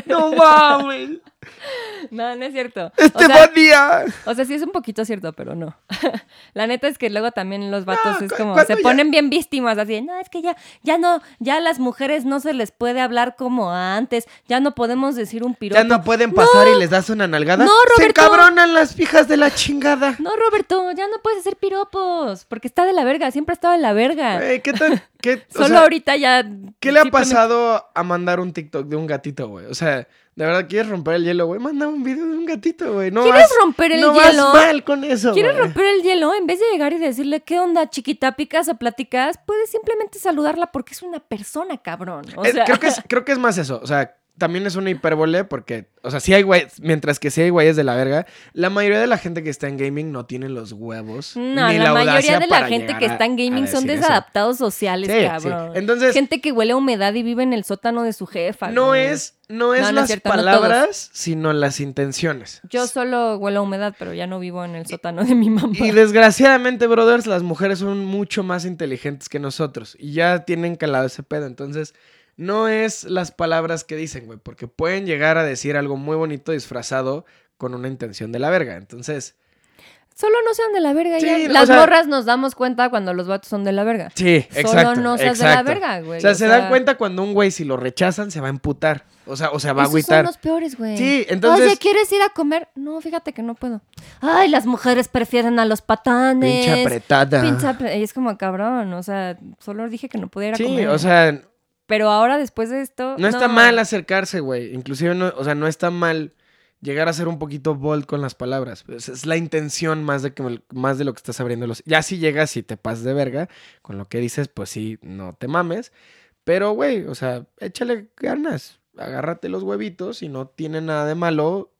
No mames. [LAUGHS] No, no es cierto. O sea, Estefanía. O sea, sí es un poquito cierto, pero no. [LAUGHS] la neta es que luego también los vatos No, es como, se ya- ponen bien víctimas, así, no, es que ya, ya no, ya a las mujeres no se les puede hablar como antes, ya no podemos decir un piropo. Ya no pueden pasar y les das una nalgada. No, Se Roberto. encabronan las hijas de la chingada. No, Roberto, ya no puedes hacer piropos, porque está de la verga, siempre ha estado de la verga. ¿qué tal? ¿Qué, [LAUGHS] o Solo sea, ahorita ya... ¿Qué le ha pasado a mandar un TikTok de un gatito, güey? O sea, ¿de verdad quieres romper el hielo, güey? Manda un video de un gatito, güey. No ¿Quieres vas- romper el no hielo? vas mal con eso, ¿Quieres güey. romper el hielo? En vez de llegar y decirle, ¿qué onda, chiquita? ¿Picas o platicas? Puedes simplemente saludarla porque es una persona, cabrón. O Eh, creo, que es, [LAUGHS] creo que es más eso. O sea, también es una hipérbole porque, o sea, sí hay güeyes, mientras que sí hay güeyes de la verga, la mayoría de la gente que está en gaming no tiene los huevos. No, ni la, mayoría audacia de la gente que está en gaming son eso. desadaptados sociales, Sí, sí. cabrón. Entonces- gente que huele a humedad y vive en el sótano de su jefa. No güey. es, no es No, no es las no palabras, sino las intenciones. Yo solo huelo a humedad, pero ya no vivo en el sótano de mi mamá. Y desgraciadamente, brothers, las mujeres son mucho más inteligentes que nosotros y ya tienen calado ese pedo. Entonces, no es las palabras que dicen, güey, porque pueden llegar a decir algo muy bonito disfrazado con una intención de la verga. Entonces, Solo no sean de la verga Sí, ya. o Las sea- morras nos damos cuenta cuando los vatos son de la verga. sí, Solo exacto. no seas de la verga, güey. O sea, o se sea- dan cuenta cuando un güey, si lo rechazan, se va a emputar. O sea, o sea, va a agüitar. son los peores, güey. Sí, entonces- Oye, ¿quieres ir a comer? No, fíjate que no puedo. Ay, las mujeres prefieren a los patanes. Pinche apretada. Pinche apre- Y es como cabrón, o sea, solo dije que no podía ir a Sí, comer. o sea, Pero ahora después de esto. No está mal acercarse, güey. Inclusive, no, o sea, no está mal llegar a ser un poquito bold con las palabras. Es, es la intención más de, que, más de lo que estás abriendo los... Ya si llegas y te pasas de verga con lo que dices, pues sí, no te mames. Pero, güey, o sea, échale ganas. Agárrate los huevitos y no tiene nada de malo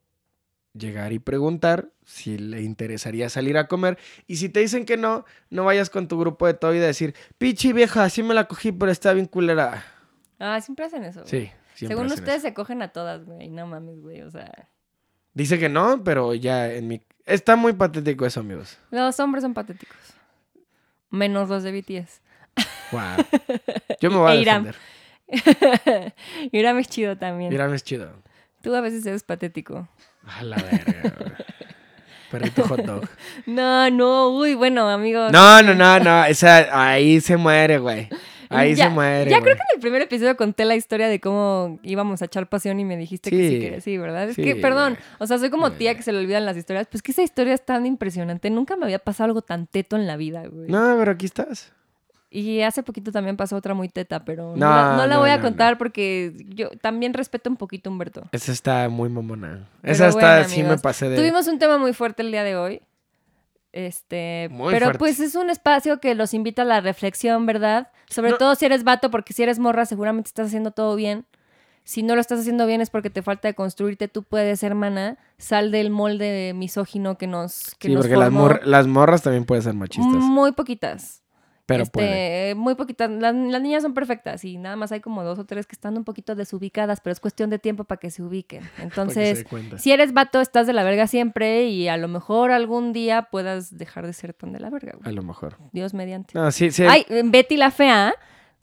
llegar y preguntar si le interesaría salir a comer. Y si te dicen que no, no vayas con tu grupo de todo y decir, pichi vieja, así me la cogí, pero está bien culera. Ah, siempre hacen eso. güey. Sí. siempre Según hacen ustedes eso. se cogen a todas, güey. No mames, güey. O sea. Dice que no, pero ya en mi... Está muy patético eso, amigos. Los hombres son patéticos. Menos los de BTS. Wow. Yo me [LAUGHS] voy a E Irán. defender. [LAUGHS] Irán es chido también. Irán es chido. Tú a veces eres patético. A la verga, güey. Perrito hot dog. [LAUGHS] No, no, uy, bueno, amigos. No, no, no, no. Esa, ahí se muere, güey. Ahí ya, se muere. Ya güey. creo que en el primer episodio conté la historia de cómo íbamos a echar pasión y me dijiste que sí Sí. querías. Sí, ¿verdad? Es Sí. que, perdón, o sea, soy como Sí. tía que se le olvidan las historias. Pues que esa historia es tan impresionante. Nunca me había pasado algo tan teto en la vida, güey. No, pero aquí estás. Y hace poquito también pasó otra muy teta, pero no, No, la, no la no, voy a contar porque yo también respeto un poquito a Humberto. Esa está muy mamona. Pero Esa está, bueno, sí me pasé de. Tuvimos un tema muy fuerte el día de hoy. Este, Muy pero fuerte. pues es un espacio que los invita a la reflexión, ¿verdad? Sobre No. todo si eres vato, porque si eres morra seguramente estás haciendo todo bien. Si no lo estás haciendo bien es porque te falta de construirte, tú puedes, hermana, sal del molde misógino que nos que Sí, nos porque las, formó. mor- las morras también pueden ser machistas. Muy poquitas. Pero Este. Muy poquitas. Las, las niñas son perfectas y nada más hay como dos o tres que están un poquito desubicadas, pero es cuestión de tiempo para que se ubiquen. [LAUGHS] Se Entonces, si eres vato, estás de la verga siempre y a lo mejor algún día puedas dejar de ser tan de la verga. güey. A lo mejor. Dios mediante. No, sí, sí. Ay, Betty la fea,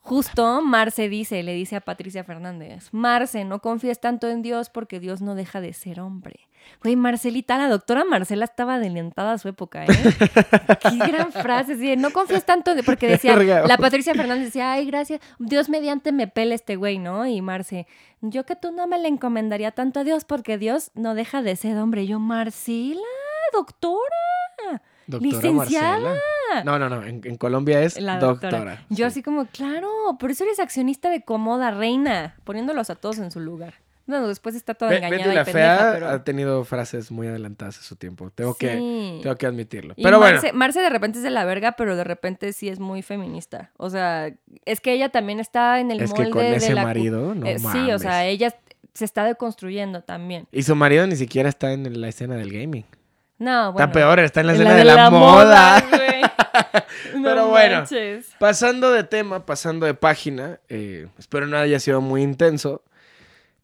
justo Marce dice, le dice a Patricia Fernández, Marce, no confíes tanto en Dios porque Dios no deja de ser hombre. Güey, Marcelita, la doctora Marcela estaba adelantada a su época, ¿eh? Qué gran frase, sí, no confíes tanto, en- porque decía, [LAUGHS] la Patricia Fernández decía, ay, gracias, Dios mediante me pele este güey, ¿no? Y Marce, yo que tú no me le encomendaría tanto a Dios porque Dios no deja de ser hombre. Yo, Marcela, doctora. Doctora licenciada. Marcela. No, no, no. En, en Colombia es La doctora. doctora. Yo sí. así como, claro, por eso eres accionista de Comoda, reina, poniéndolos a todos en su lugar. No, después está toda Be- engañada Betty y la pendeja, Fea pero... ha tenido frases muy adelantadas a su tiempo. Tengo, que, tengo que admitirlo. Y Pero bueno. Marce, Marce de repente es de la verga, pero de repente sí es muy feminista. O sea, es que ella también está en el Es molde que con de ese la... cu- marido, no Eh, sí, o sea, ella se está deconstruyendo también. Y su marido ni siquiera está en la escena del gaming. No, bueno. Está peor, está en la en escena de, la, moda. [LAUGHS] güey. No Pero bueno. manches. Pasando de tema, pasando de página, eh, espero no haya sido muy intenso.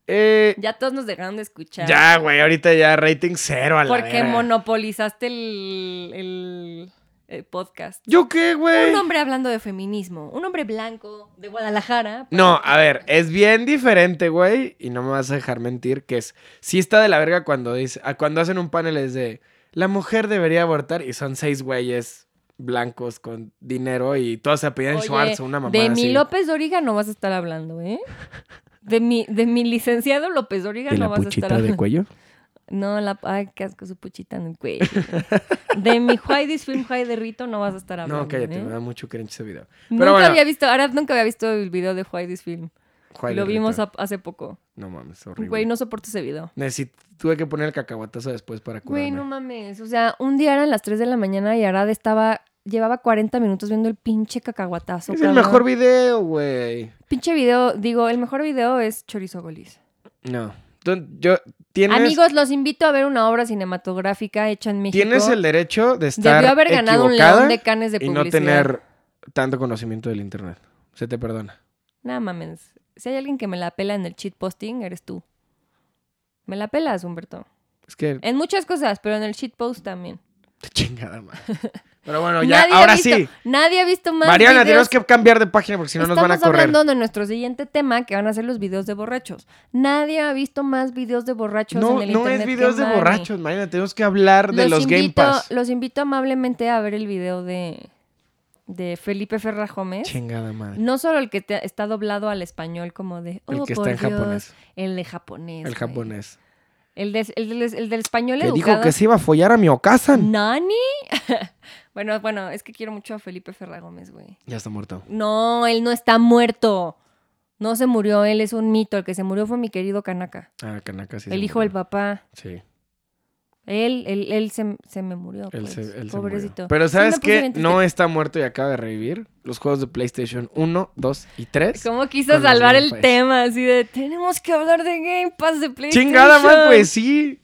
Eh, Ya todos nos dejaron de escuchar. ya, güey, ahorita ya rating cero a la Porque monopolizaste el, el- el podcast. ¿Yo qué, güey? Un hombre hablando de feminismo. Un hombre blanco de Guadalajara. No, a ver, es bien diferente, güey, y no me vas a dejar mentir, que es, sí está de la verga cuando dice, cuando hacen un panel es de, la mujer debería abortar, y son seis güeyes blancos con dinero, y todos se apellidan Schwartz, una mamá de mi así. López Dóriga no vas a estar hablando, ¿eh? De mi, de mi licenciado López Dóriga ¿De no la vas a puchita estar de hablando. cuello? No, la, ay, qué asco su puchita en el cuello. de mi Why This Film Why de Rito no vas a estar hablando. No, cállate, ¿eh? me da mucho cringe ese video. Nunca bueno, había visto, ahora nunca había visto el video de Why This Film. Lo vimos a- hace poco. No mames, horrible. Güey, no soporto ese video. Necesito, tuve que poner el cacahuatazo después para curarme. Güey, no mames. O sea, un día eran las 3 de la mañana y Arad estaba. Llevaba 40 minutos viendo el pinche cacahuatazo. es el mejor video, güey. Pinche video, digo, el mejor video es Chorizo Golis. No. Tú- yo, tienes, Amigos, los invito a ver una obra cinematográfica hecha en México. tienes el derecho de estar Debió haber ganado un león de canes de y no tener tanto conocimiento del internet. Se te perdona. Nada mames. Si hay alguien que me la pela en el cheat posting, eres tú. Me la pelas, Humberto. Es que En muchas cosas, pero en el cheat post también. chingada madre. Pero bueno, ya, Nadie ha ahora visto- sí. Nadie ha visto más Mariana, videos. tenemos que cambiar de página porque si no nos van a Estamos correr. hablando de nuestro siguiente tema, que van a ser los videos de borrachos. Nadie ha visto más videos de borrachos No, en el no internet es que videos de borrachos, Mariana. Tenemos que hablar de los Game invito, Pass. Los invito amablemente a ver el video de, de Felipe Ferra Gómez. Chingada madre. No solo el que te- está doblado al español como de... El "Oh, que está en Dios", japonés. El de japonés. El güey. japonés. El, de- el del- el del español educado. dijo que se iba a follar a mi Okasan. ¿Nani? [LAUGHS] bueno, bueno, es que quiero mucho a Felipe Ferra Gómez, güey. Ya está muerto. No, él no está muerto. No se murió, él es un mito. El que se murió fue mi querido Kanaka. Ah, Kanaka sí. el hijo del papá. Sí. Él, él, él se, se me murió. Él pues. se, él se Pobrecito. murió. Pero Sí, ¿sabes puse qué? No está muerto y acaba de revivir. Los juegos de PlayStation 1, 2 y 3. ¿Cómo quiso salvar el Pass. tema? Así de, tenemos que hablar de Game Pass de PlayStation. Chingada man, pues sí.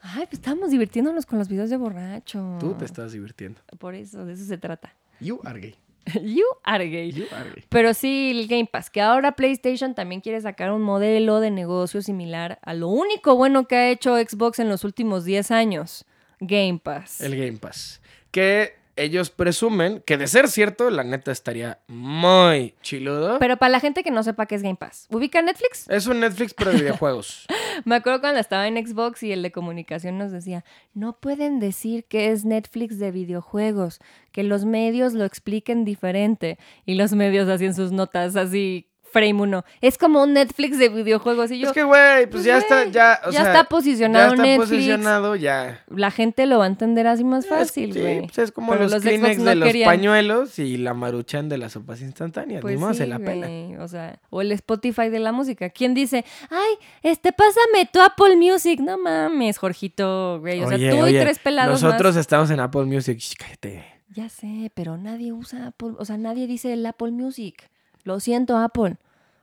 Ay, pues estábamos divirtiéndonos con los videos de borracho. Tú te estás divirtiendo. Por eso, de eso se trata. You are gay. [LAUGHS] you are gay. You are gay. Pero sí, el Game Pass, que ahora PlayStation también quiere sacar un modelo de negocio similar a lo único bueno que ha hecho Xbox en los últimos 10 años. Game Pass. El Game Pass. Que ellos presumen que de ser cierto, la neta estaría muy chiludo. Pero para la gente que no sepa qué es Game Pass, ¿ubica Netflix? es un Netflix pero de [LAUGHS] videojuegos. Me acuerdo cuando estaba en Xbox y el de comunicación nos decía, no pueden decir que es Netflix de videojuegos, que los medios lo expliquen diferente. Y los medios hacían sus notas así, frame uno. Es como un Netflix de videojuegos. Y yo, es que, güey, pues, pues, ya está, ya, o ya sea, está posicionado ya está Netflix. posicionado, ya. la gente lo va a entender así más fácil, Sí, güey. pues es como Pero los, los Kleenex no de los querían. pañuelos y la maruchan de las sopas instantáneas. Pues Ni sí, se la pela. güey, O sea, o el Spotify de la música. ¿Quién dice, ay, este, pásame tu Apple Music? No mames, Jorgito, güey. O sea, Oye, tú oye, y tres pelados Nosotros más. estamos en Apple Music. Shh, cállate. Ya sé, pero nadie usa Apple, o sea, nadie dice el Apple Music. Lo siento, Apple.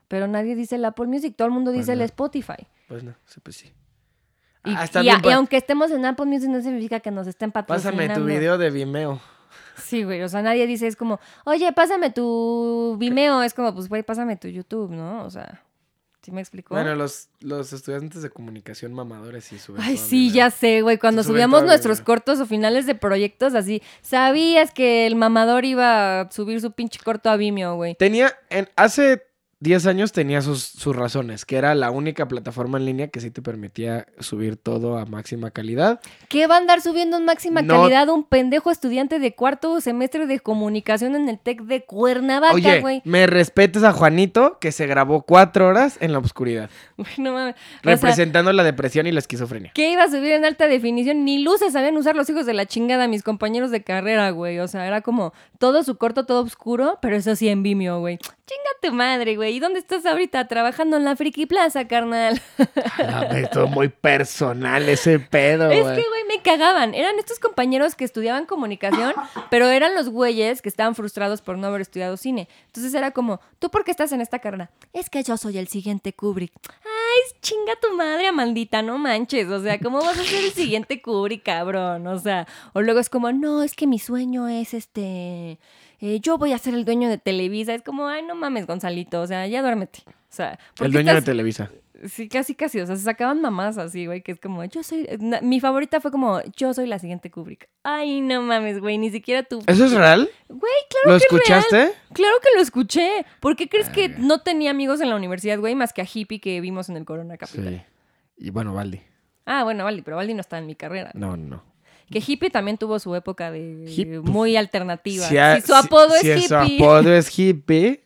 Pero nadie dice el Apple Music, todo el mundo Pues dice el. Spotify. Pues no, sí, pues sí. Y, Ah, está y bien, a- y pa- aunque estemos en Apple Music no significa que nos estén patrocinando. Pásame tu video de Vimeo. Sí, güey, o sea, nadie dice, es como, oye, pásame tu Vimeo. Es como, pues, güey, pásame tu YouTube, ¿no? O sea, ¿sí me explicó? Bueno, los, los estudiantes de comunicación mamadores y suben Ay, sí, ya sé, güey. Cuando subíamos nuestros cortos o finales de proyectos así, sabías que el mamador iba a subir su pinche corto a Vimeo, güey. Tenía, en, hace 10 años tenía sus, sus razones, que era la única plataforma en línea que sí te permitía subir todo a máxima calidad. ¿Qué va a andar subiendo en máxima No- calidad un pendejo estudiante de cuarto semestre de comunicación en el TEC de Cuernavaca, güey? me respetes a Juanito, que se grabó cuatro horas en la oscuridad, Güey, no mames. O sea, representando la depresión y la esquizofrenia. ¿Qué iba a subir en alta definición? Ni luces sabían usar los hijos de la chingada, mis compañeros de carrera, güey. O sea, era como todo su corto, todo oscuro, pero eso sí en Vimeo, güey. Chinga tu madre, güey. ¿Y dónde estás ahorita? Trabajando en la Friki Plaza, carnal. Es todo muy personal ese pedo, Es güey. que, güey, me cagaban. Eran estos compañeros que estudiaban comunicación, pero eran los güeyes que estaban frustrados por no haber estudiado cine. Entonces era como, ¿tú por qué estás en esta carrera? Es que yo soy el siguiente Kubrick. Ay, chinga tu madre, maldita, no manches. O sea, ¿cómo vas a ser el siguiente Kubrick, cabrón? O sea, o luego es como, no, es que mi sueño es este. Eh, yo voy a ser el dueño de Televisa. Es como, ay, no mames, Gonzalito. O sea, ya duérmete. O sea, ¿por El dueño de Televisa. Sí, casi, casi. O sea, se sacaban mamás así, güey, que es como, yo soy. na- Mi favorita fue como, yo soy la siguiente Kubrick. Ay, no mames, güey, ni siquiera tú. ¿Eso es real? Güey, claro ¿Lo que es real. escuchaste? Claro que lo escuché. ¿Por qué crees que no tenía amigos en la universidad, güey, más que a Hippie que vimos en el Corona Capital? Sí. Y bueno, Valdi. Ah, bueno, Valdi, pero Valdi no está en mi carrera. No, no. Que Hippie también tuvo su época de Hip- muy alternativa. Si, a- Si su apodo si- es si su Hippie. apodo es [LAUGHS] hippie.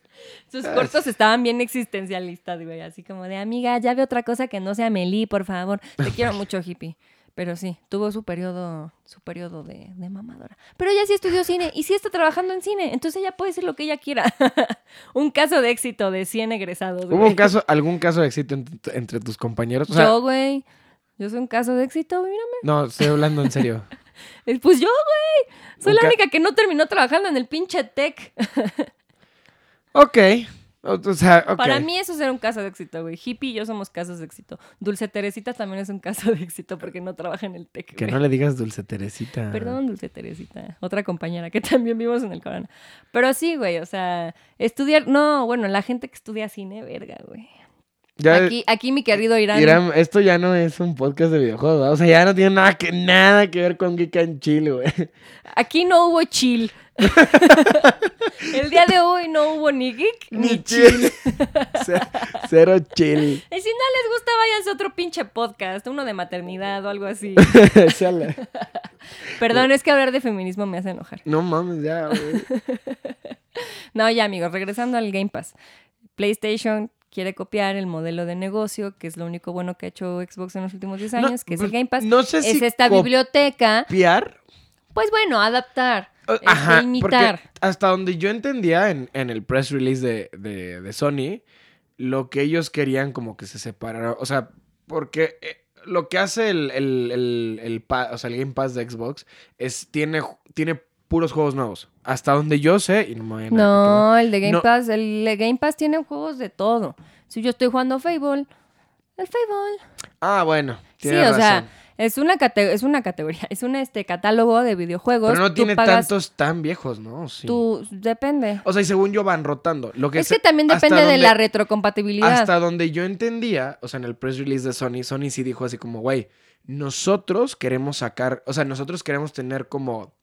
Sus cortos estaban bien existencialistas, güey. Así como de, amiga, ya ve otra cosa que no sea Meli, por favor. Te [LAUGHS] quiero mucho, hippie. Pero sí, tuvo su periodo, su periodo de, de mamadora. Pero ella sí estudió cine y sí está trabajando en cine. Entonces ella puede decir lo que ella quiera. [LAUGHS] un caso de éxito de 100 egresados, ¿Hubo güey. un caso, algún caso de éxito ent- entre tus compañeros? O sea, yo, güey. Yo soy un caso de éxito, mírame. no, estoy hablando en serio. [LAUGHS] Eh, Pues yo, güey. Soy la ca- única que no terminó trabajando en el pinche tech. [LAUGHS] ok. O, sea, ok. Para mí eso será un caso de éxito, güey. Hippie y yo somos casos de éxito. Dulce Teresita también es un caso de éxito porque no trabaja en el tech. Que no le digas Dulce Teresita. Perdón, Dulce Teresita. Otra compañera que [LAUGHS] también vimos en el corona. Pero sí, güey, o sea, estudiar... No, bueno, la gente que estudia cine, verga, güey. Ya, Aquí, aquí mi querido Irán... Irán, esto ya no es un podcast de videojuegos, ¿verdad? O sea, ya no tiene nada que, nada que ver con Geek and Chill, güey. Aquí no hubo chill. [LAUGHS] el día de hoy no hubo ni geek ni, chill. chill. [LAUGHS] Ce- Cero chill. Y si no les gusta, váyanse a otro pinche podcast, uno de maternidad o algo así. [LAUGHS] Perdón, es que hablar de feminismo me hace enojar. No mames, ya, güey. No, ya amigos, regresando al Game Pass. PlayStation quiere copiar el modelo de negocio, que es lo único bueno que ha hecho Xbox en los últimos 10 No, años, que es el pues, Game Pass. no sé es si esta copiar. biblioteca. Pues bueno, adaptar, este, Ajá, imitar. hasta donde yo entendía en, en el press release de, de- de Sony, lo que ellos querían como que se separara, o sea, porque eh, lo que hace el, el, el- el o sea, el Game Pass de Xbox es, tiene, tiene puros juegos nuevos. Hasta donde yo sé, y no me vayan a equivocar. No, el de Game No. Pass, el de Game Pass tiene juegos de todo. Si yo estoy jugando Fable, el Fable. Ah, bueno. Sí, o sea. Es una, cate- es una categoría, es un este, catálogo de videojuegos. Pero no Tú tiene pagas tantos tan viejos, ¿no? Sí. tu- depende. O sea, y según yo van rotando. Lo que es que también depende de donde- la retrocompatibilidad. Hasta donde yo entendía, o sea, en el press release de Sony, Sony sí dijo así como, güey, nosotros queremos sacar, o sea, nosotros queremos tener como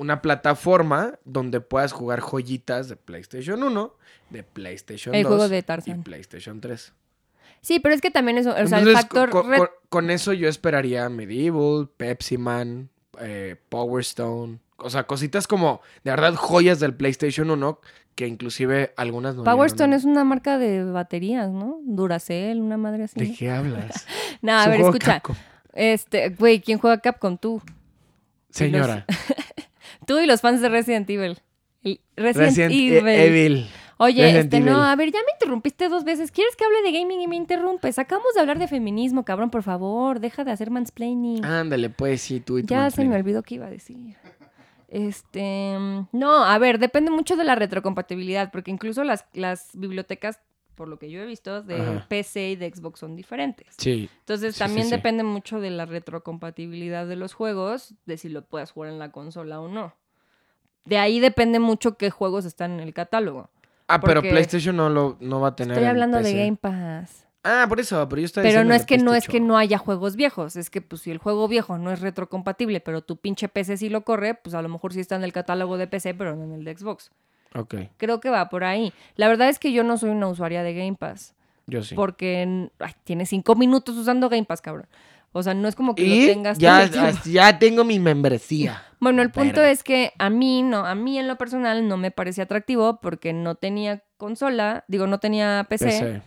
una plataforma donde puedas jugar joyitas de PlayStation 1, de PlayStation El 2 juego de y Tarzan. PlayStation 3. Sí, pero es que también eso, o sea, el factor con, con eso yo esperaría Medieval, Pepsi Man, eh, Power Stone, o sea, cositas como, de verdad, joyas del PlayStation 1, que inclusive algunas no Power Stone es una marca de baterías, ¿no? Duracell, una madre así. ¿De qué hablas? [LAUGHS] No, a ver, escucha. Capcom. Este, güey, ¿quién juega Capcom? Tú. Señora. Tú y los fans de Resident Evil. Resident, Resident Evil. E- Evil. Oye, Resident este, no, a ver, ya me interrumpiste dos veces. ¿Quieres que hable de gaming y me interrumpes? Acabamos de hablar de feminismo, cabrón, por favor. Deja de hacer mansplaining. Ándale, pues sí, tú y tu ya se me olvidó qué iba a decir. Este, no, a ver, depende mucho de la retrocompatibilidad, porque incluso las, las bibliotecas, por lo que yo he visto, de Ajá. PC y de Xbox son diferentes. Sí, Entonces Sí, también sí, sí. depende mucho de la retrocompatibilidad de los juegos, de si lo puedas jugar en la consola o no. De ahí depende mucho qué juegos están en el catálogo. Ah, pero PlayStation no lo no va a tener. Estoy hablando de. Game Pass. Ah, por eso, pero yo estaba Pero no es que no es que no haya juegos viejos, es que pues si el juego viejo no es retrocompatible, pero tu pinche PC sí lo corre, pues a lo mejor sí está en el catálogo de PC, pero no en el de Xbox. Ok, Creo que va por ahí. La verdad es que yo no soy una usuaria de Game Pass, yo sí. porque ay, tienes cinco minutos usando Game Pass, cabrón. O sea, no es como que Y lo tengas todo ya, ya tengo mi membresía. [LAUGHS] Bueno, el punto Verga. es que a mí no, a mí en lo personal no me parecía atractivo porque no tenía consola, digo, no tenía PC, PC.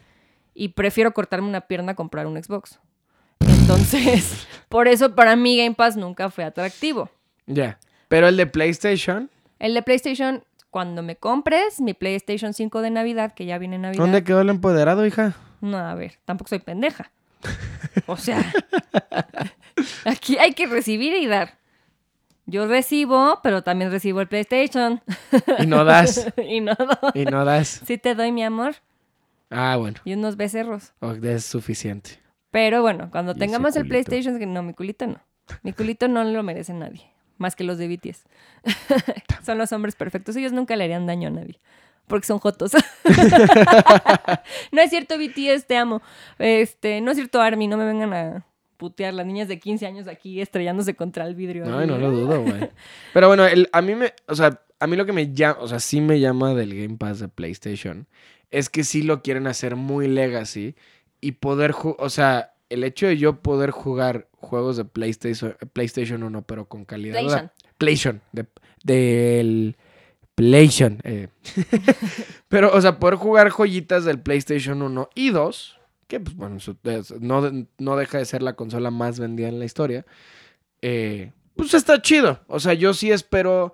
y prefiero cortarme una pierna a comprar un Xbox. Entonces, [LAUGHS] por eso para mí Game Pass nunca fue atractivo. Ya. Pero el de PlayStation, El de PlayStation, cuando me compres mi PlayStation 5 de Navidad, que ya viene Navidad. ¿dónde quedó el empoderado, hija? No, a ver, tampoco soy pendeja. O sea, [LAUGHS] aquí hay que recibir y dar. Yo recibo, pero también recibo el PlayStation. Y no das. [LAUGHS] y no doy. y no das. Sí te doy mi amor Ah, bueno. y unos becerros. oh, Es suficiente. Pero bueno, cuando Y tengamos el. PlayStation, que no, mi culito no. Mi culito no lo merece nadie, más que los de BTS. [LAUGHS] son los hombres perfectos. Ellos nunca le harían daño a nadie, porque son jotos. [LAUGHS] no es cierto, BTS, te amo. Este, no es cierto, Army, no me vengan a putear las niñas de 15 años aquí estrellándose contra el vidrio. No, no lo dudo, güey. [LAUGHS] Pero bueno, el- a mí me, o sea, a mí lo que me llama, o sea, sí me llama del Game Pass de PlayStation, es que sí lo quieren hacer muy legacy y poder, o sea, el hecho de yo poder jugar juegos de PlayStation, PlayStation 1, pero con calidad. PlayStation. PlayStation, de- del PlayStation. eh. [LAUGHS] pero, o sea, poder jugar joyitas del PlayStation 1 y 2, que pues bueno, no, no deja de ser la consola más vendida en la historia, eh, pues está chido. O sea, yo sí espero,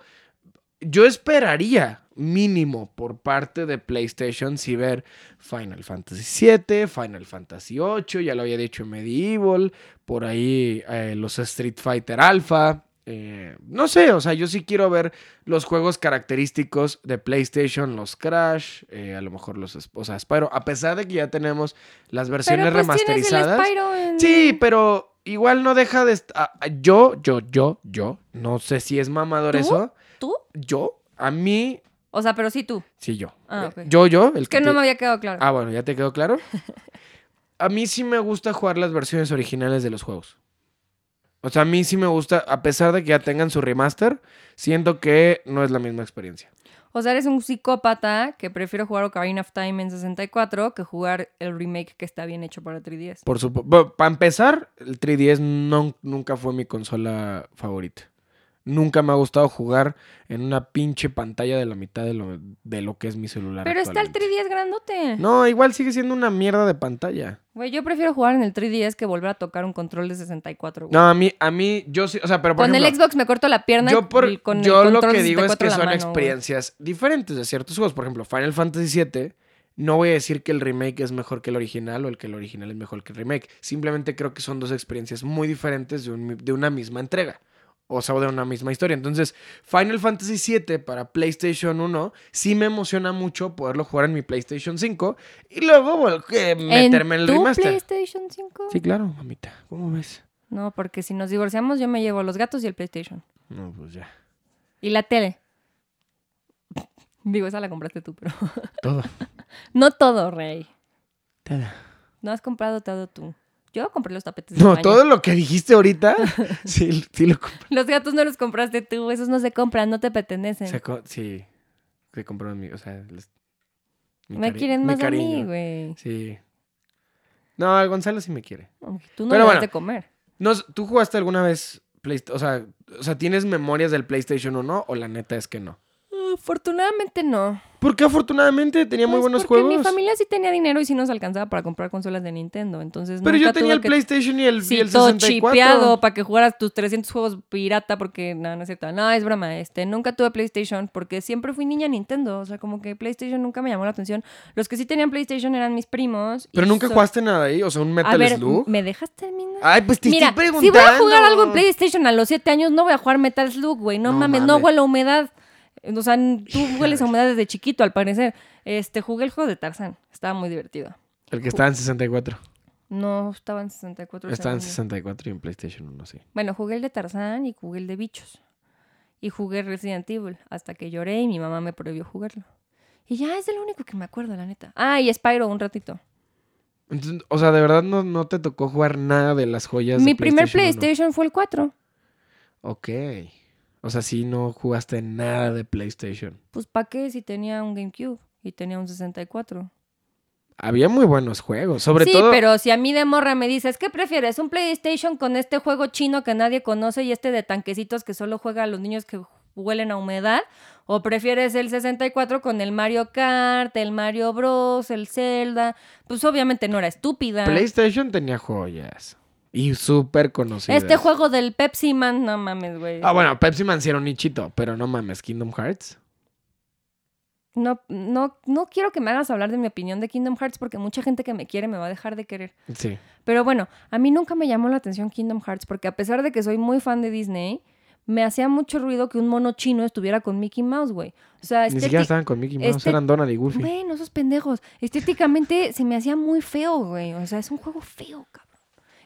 yo esperaría mínimo por parte de PlayStation si ver Final Fantasy VII, Final Fantasy VIII, ya lo había dicho Medieval, por ahí eh, los Street Fighter Alpha. eh, no sé, o sea, yo sí quiero ver los juegos característicos de PlayStation, los Crash, eh, a lo mejor los, o sea, Spyro, a pesar de que ya tenemos las versiones Pero pues el remasterizadas. Spyro en- Sí, pero igual no deja de... ah, ah, yo, yo, yo, yo, no sé si es mamador ¿Tú? eso. ¿Tú? Yo, a mí, O sea, pero sí tú. sí, yo. Ah, Eh. Yo, yo, el que que... no te- me había quedado claro. Ah, bueno, ¿ya te quedó claro? [LAUGHS] A mí sí me gusta jugar las versiones originales de los juegos. O sea, a mí sí me gusta, a pesar de que ya tengan su remaster, siento que no es la misma experiencia. O sea, eres un psicópata que prefiero jugar Ocarina of Time en 64 que jugar el remake que está bien hecho para 3DS. Por supuesto, para empezar, el 3DS no, nunca fue mi consola favorita. Nunca me ha gustado jugar en una pinche pantalla de la mitad de lo, de lo que es mi celular. Pero está el actualmente. 3DS grandote. No, igual sigue siendo una mierda de pantalla. Güey, yo prefiero jugar en el 3DS que volver a tocar un control de 64. güey. No, a mí, a mí, yo sí, o sea, pero por con ejemplo, el Xbox me corto la pierna yo, por- y con yo el lo que digo es 64 que son mano, güey. experiencias diferentes de ciertos juegos. Por ejemplo, Final Fantasy VII, no voy a decir que el remake es mejor que el original o el que el original es mejor que el remake. Simplemente creo que son dos experiencias muy diferentes de, un- de una misma entrega. O sea, de una misma historia. Entonces, Final Fantasy VII para PlayStation 1 sí me emociona mucho poderlo jugar en mi PlayStation 5 y luego eh, meterme en, el tu remaster. PlayStation 5? Sí, claro, mamita. ¿Cómo ves? No, porque si nos divorciamos yo me llevo los gatos y el PlayStation. No, pues ya. Y la tele. [LAUGHS] Digo, esa la compraste tú, pero... [LAUGHS] Todo. no todo, Rey. Todo. No has comprado todo tú. Yo compré los tapetes de No, baño. todo lo que dijiste ahorita, [LAUGHS] sí, sí lo compré. Los gatos no los compraste tú, esos no se compran, no te pertenecen. Se sí, se compraron mi, o sea, mi me quieren más a mí, güey. Sí. No, el Gonzalo sí me quiere. Tú no Pero bueno. de comer. No, ¿Tú jugaste alguna vez Playst- o sea, o sea, ¿tienes memorias del PlayStation 1 o la neta es que no? Afortunadamente no. Porque afortunadamente tenía muy Pues buenos porque juegos. mi familia sí tenía dinero y sí nos alcanzaba para comprar consolas de Nintendo. Entonces Pero nunca yo tenía el que- PlayStation y el, y Sí, el todo 64. chipeado para que jugaras tus 300 juegos pirata porque no, no es cierto. No, es broma. Este, nunca tuve PlayStation porque siempre fui niña Nintendo. O sea, como que PlayStation nunca me llamó la atención. Los que sí tenían PlayStation eran mis primos. Pero y nunca so- jugaste nada ahí, o sea, un A Metal ver, Slug. ¿me dejas terminar? Ay, pues te Mira, estoy si voy a jugar algo en PlayStation a los 7 años, no voy a jugar Metal Slug, güey. No, No mames, no huele a humedad. O sea, tú hueles a humedad desde chiquito, al parecer. Este, jugué el juego de Tarzán. Estaba muy divertido. El que estaba en 64. No estaba en 64. Estaba en según yo. 64 y en PlayStation 1, sí. Bueno, jugué el de Tarzán y jugué el de bichos. Y jugué Resident Evil hasta que lloré y mi mamá me prohibió jugarlo. Y ya es de lo único que me acuerdo, la neta. Ah, y Spyro un ratito. Entonces, o sea, de verdad no, no te tocó jugar nada de las joyas Mi de primer PlayStation 1? PlayStation fue el 4. Ok. O sea, sí no jugaste nada de PlayStation. Pues ¿para qué si tenía un GameCube y tenía un 64? Había muy buenos juegos, sobre sí, todo... pero si a mí de morra me dices, ¿qué prefieres? ¿Un PlayStation con este juego chino que nadie conoce y este de tanquecitos que solo juega a los niños que huelen a humedad? ¿O prefieres el 64 con el Mario Kart, el Mario Bros, el Zelda? Pues obviamente no era estúpida. PlayStation tenía joyas. Y súper conocidas. Este juego del Pepsi Man, no mames, güey. Ah, bueno, Pepsi Man sí era un nichito, pero no mames, Kingdom Hearts. No, no, no quiero que me hagas hablar de mi opinión de Kingdom Hearts porque mucha gente que me quiere me va a dejar de querer. Sí. Pero bueno, a mí nunca me llamó la atención Kingdom Hearts porque a pesar de que soy muy fan de Disney, me hacía mucho ruido que un mono chino estuviera con Mickey Mouse, güey. O sea, Ni siquiera estaban con Mickey Mouse, este- eran Donald y Goofy. Bueno, esos pendejos. Estéticamente se me hacía muy feo, güey. O sea, es un juego feo, cabrón.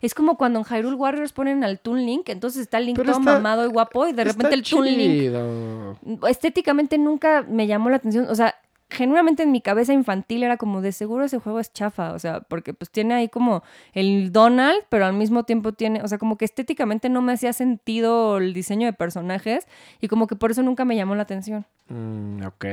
Es como cuando en Hyrule Warriors ponen al Toon Link, entonces está Link Pero todo está- mamado y guapo y de repente el Toon Link estéticamente nunca me llamó la atención. O sea, genuinamente en mi cabeza infantil era como de seguro ese juego es chafa. O sea, porque pues tiene ahí como el Donald, pero al mismo tiempo tiene, o sea, como que estéticamente no me hacía sentido el diseño de personajes y como que por eso nunca me llamó la atención. Mm, ok.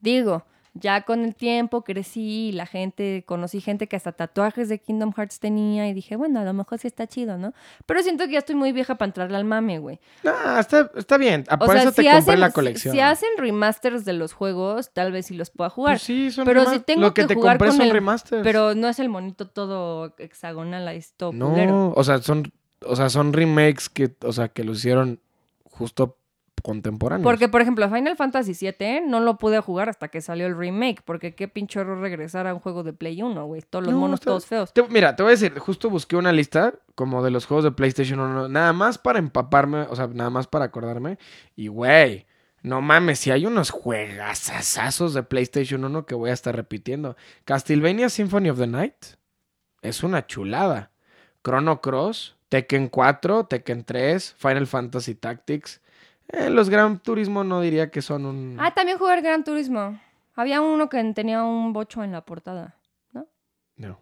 Digo, ya con el tiempo crecí y la gente, conocí gente que hasta tatuajes de Kingdom Hearts tenía y dije, bueno, a lo mejor sí está chido, ¿no? Pero siento que ya estoy muy vieja para entrarle al mame, güey. No, está, está bien. Ah, O Por sea, eso te compré la colección. Si, hacen remasters de los juegos, tal vez sí los pueda jugar. Pues sí, son Pero si tengo Lo que, que te jugar compré con son el- remasters. Pero no es el monito todo hexagonal, ahí todo culero. No, o sea, son, o sea, son remakes que, o sea, que lo hicieron justo contemporáneos. Porque, por ejemplo, Final Fantasy VII no lo pude jugar hasta que salió el remake, porque qué pinche horror regresar a un juego de Play 1, güey. Todos los No, monos está- todos feos. Te- mira, te voy a decir, justo busqué una lista como de los juegos de PlayStation 1, nada más para empaparme, o sea, nada más para acordarme. Y, güey, no mames, si hay unos juegasazazos de PlayStation 1 que voy a estar repitiendo. Castlevania Symphony of the Night es una chulada. Chrono Cross, Tekken 4, Tekken 3, Final Fantasy Tactics. Eh, los Gran Turismo no diría que son un... Ah, también jugué el Gran Turismo. Había uno que tenía un bocho en la portada. No.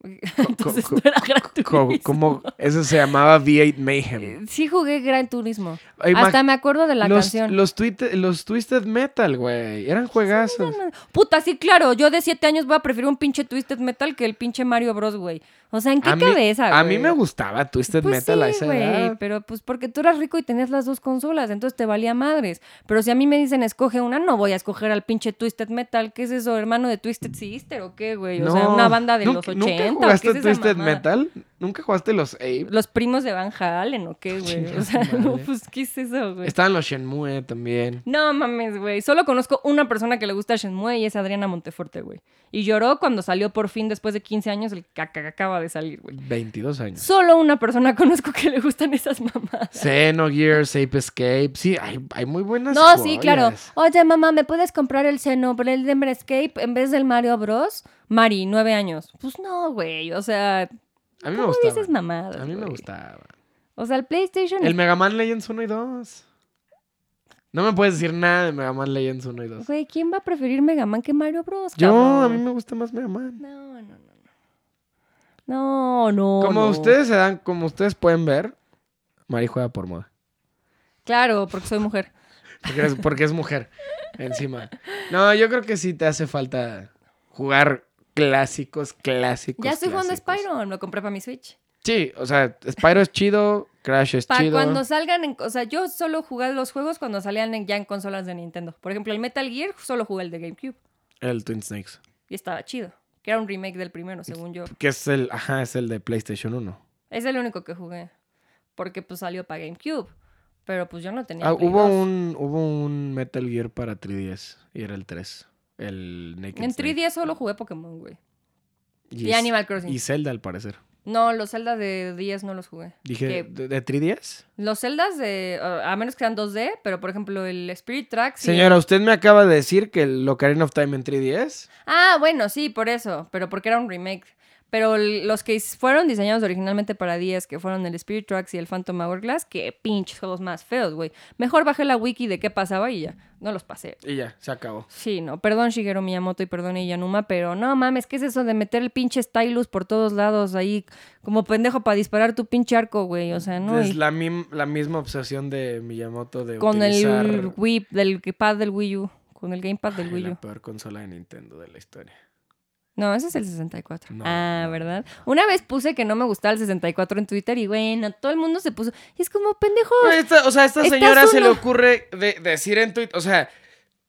[LAUGHS] Entonces co- no era Gran Turismo. como eso se llamaba V8 Mayhem. Eh, Sí jugué Gran Turismo. Ay, Hasta me acuerdo de la los, canción. Los, los Twisted Metal, güey. Eran juegazos. Puta, sí, claro. Yo de 7 años voy a preferir un pinche Twisted Metal que el pinche Mario Bros, güey. O sea, ¿en qué a mí, cabeza, a mí me gustaba Twisted Pues Metal a esa güey, edad. pero pues porque tú eras rico y tenías las dos consolas, entonces te valía madres. Pero si a mí me dicen escoge una, no voy a escoger al pinche Twisted Metal. ¿Qué es eso, hermano de Twisted Sister o qué, güey? O sea, una banda de ¿Nunca- los 80. ¿Nunca ¿o qué jugaste es Twisted? Metal? ¿Nunca jugaste los Ape? Los primos de Van Halen o qué, güey. O sea, [LAUGHS] no, pues, ¿qué es eso, güey? Estaban los Shenmue también. No mames, güey. Solo conozco una persona que le gusta Shenmue y es Adriana Monteforte, güey. Y lloró cuando salió por fin, después de 15 años, el caca que acaba de salir, güey. 22 años. Solo una persona conozco que le gustan esas mamadas. Xenogears, Ape Escape. Sí, hay, hay muy buenas No, sí, claro. Oye, mamá, ¿me puedes comprar el Xenoblade Escape en vez del Mario Bros? Mari, nueve años. Pues no, güey. O sea, A mí me ¿Cómo gustaba. dices mamadas? A mí me gustaba. O sea, el PlayStation. El Mega Man Legends 1 y 2. No me puedes decir nada de Mega Man Legends 1 y 2. Güey, ¿quién va a preferir Mega Man que Mario Bros? Yo, cabrón? a mí me gusta más Mega Man. No, no, no. No, no. Como no. ustedes se dan, como ustedes pueden ver, Mari juega por moda. Claro, porque soy mujer. Porque es, porque es mujer. Encima. No, yo creo que sí te hace falta jugar clásicos, clásicos. ya estoy jugando. Spyro, lo compré para mi Switch. Sí, o sea, Spyro es chido, Crash es Para chido. cuando salgan en... O sea, yo solo jugué los juegos cuando salían en- ya en consolas de Nintendo. Por ejemplo, el Metal Gear solo jugué el de GameCube. El Twin Snakes. Y estaba chido. Que era un remake del primero, según yo. Que es el, ajá, es el de PlayStation 1. Es el único que jugué. Porque pues salió para GameCube. Pero pues yo no tenía Ah, Play hubo 2. un, hubo un Metal Gear para 3DS y era el 3. El Naked En Snake. 3DS solo jugué Pokémon, güey. Y, es- Animal Crossing. Y Zelda, al parecer. No, los Zelda de 10 no los jugué. Dije, Que- ¿de, de 3DS? Los Zeldas de... a menos que sean 2D, pero por ejemplo el Spirit Tracks... y- Señora, usted me acaba de decir que el Ocarina of Time en 3DS. Ah, bueno, sí, por eso. Pero porque era un remake. Pero los que fueron diseñados originalmente para 10, que fueron el Spirit Tracks y el Phantom Hourglass, que pinches juegos más feos, güey. Mejor bajé la wiki de qué pasaba y ya. No los pasé. Y ya, se acabó. Sí, no, perdón Shigeru Miyamoto y perdón Iyanuma, pero no mames, ¿qué es eso de meter el pinche stylus por todos lados ahí como pendejo para disparar tu pinche arco, güey? O sea, no. es Y la, mim- la misma obsesión de Miyamoto de con utilizar el Wii, del pad del Wii U, con el gamepad del Wii la U. peor consola de Nintendo de la historia. No, ese es el 64. No, ah. ¿verdad? Una vez puse que no me gustaba el 64 en Twitter y bueno, todo el mundo se puso. Y es como, pendejo. Esta- o sea, a esta señora se le ocurre de- decir en Twitter, o sea,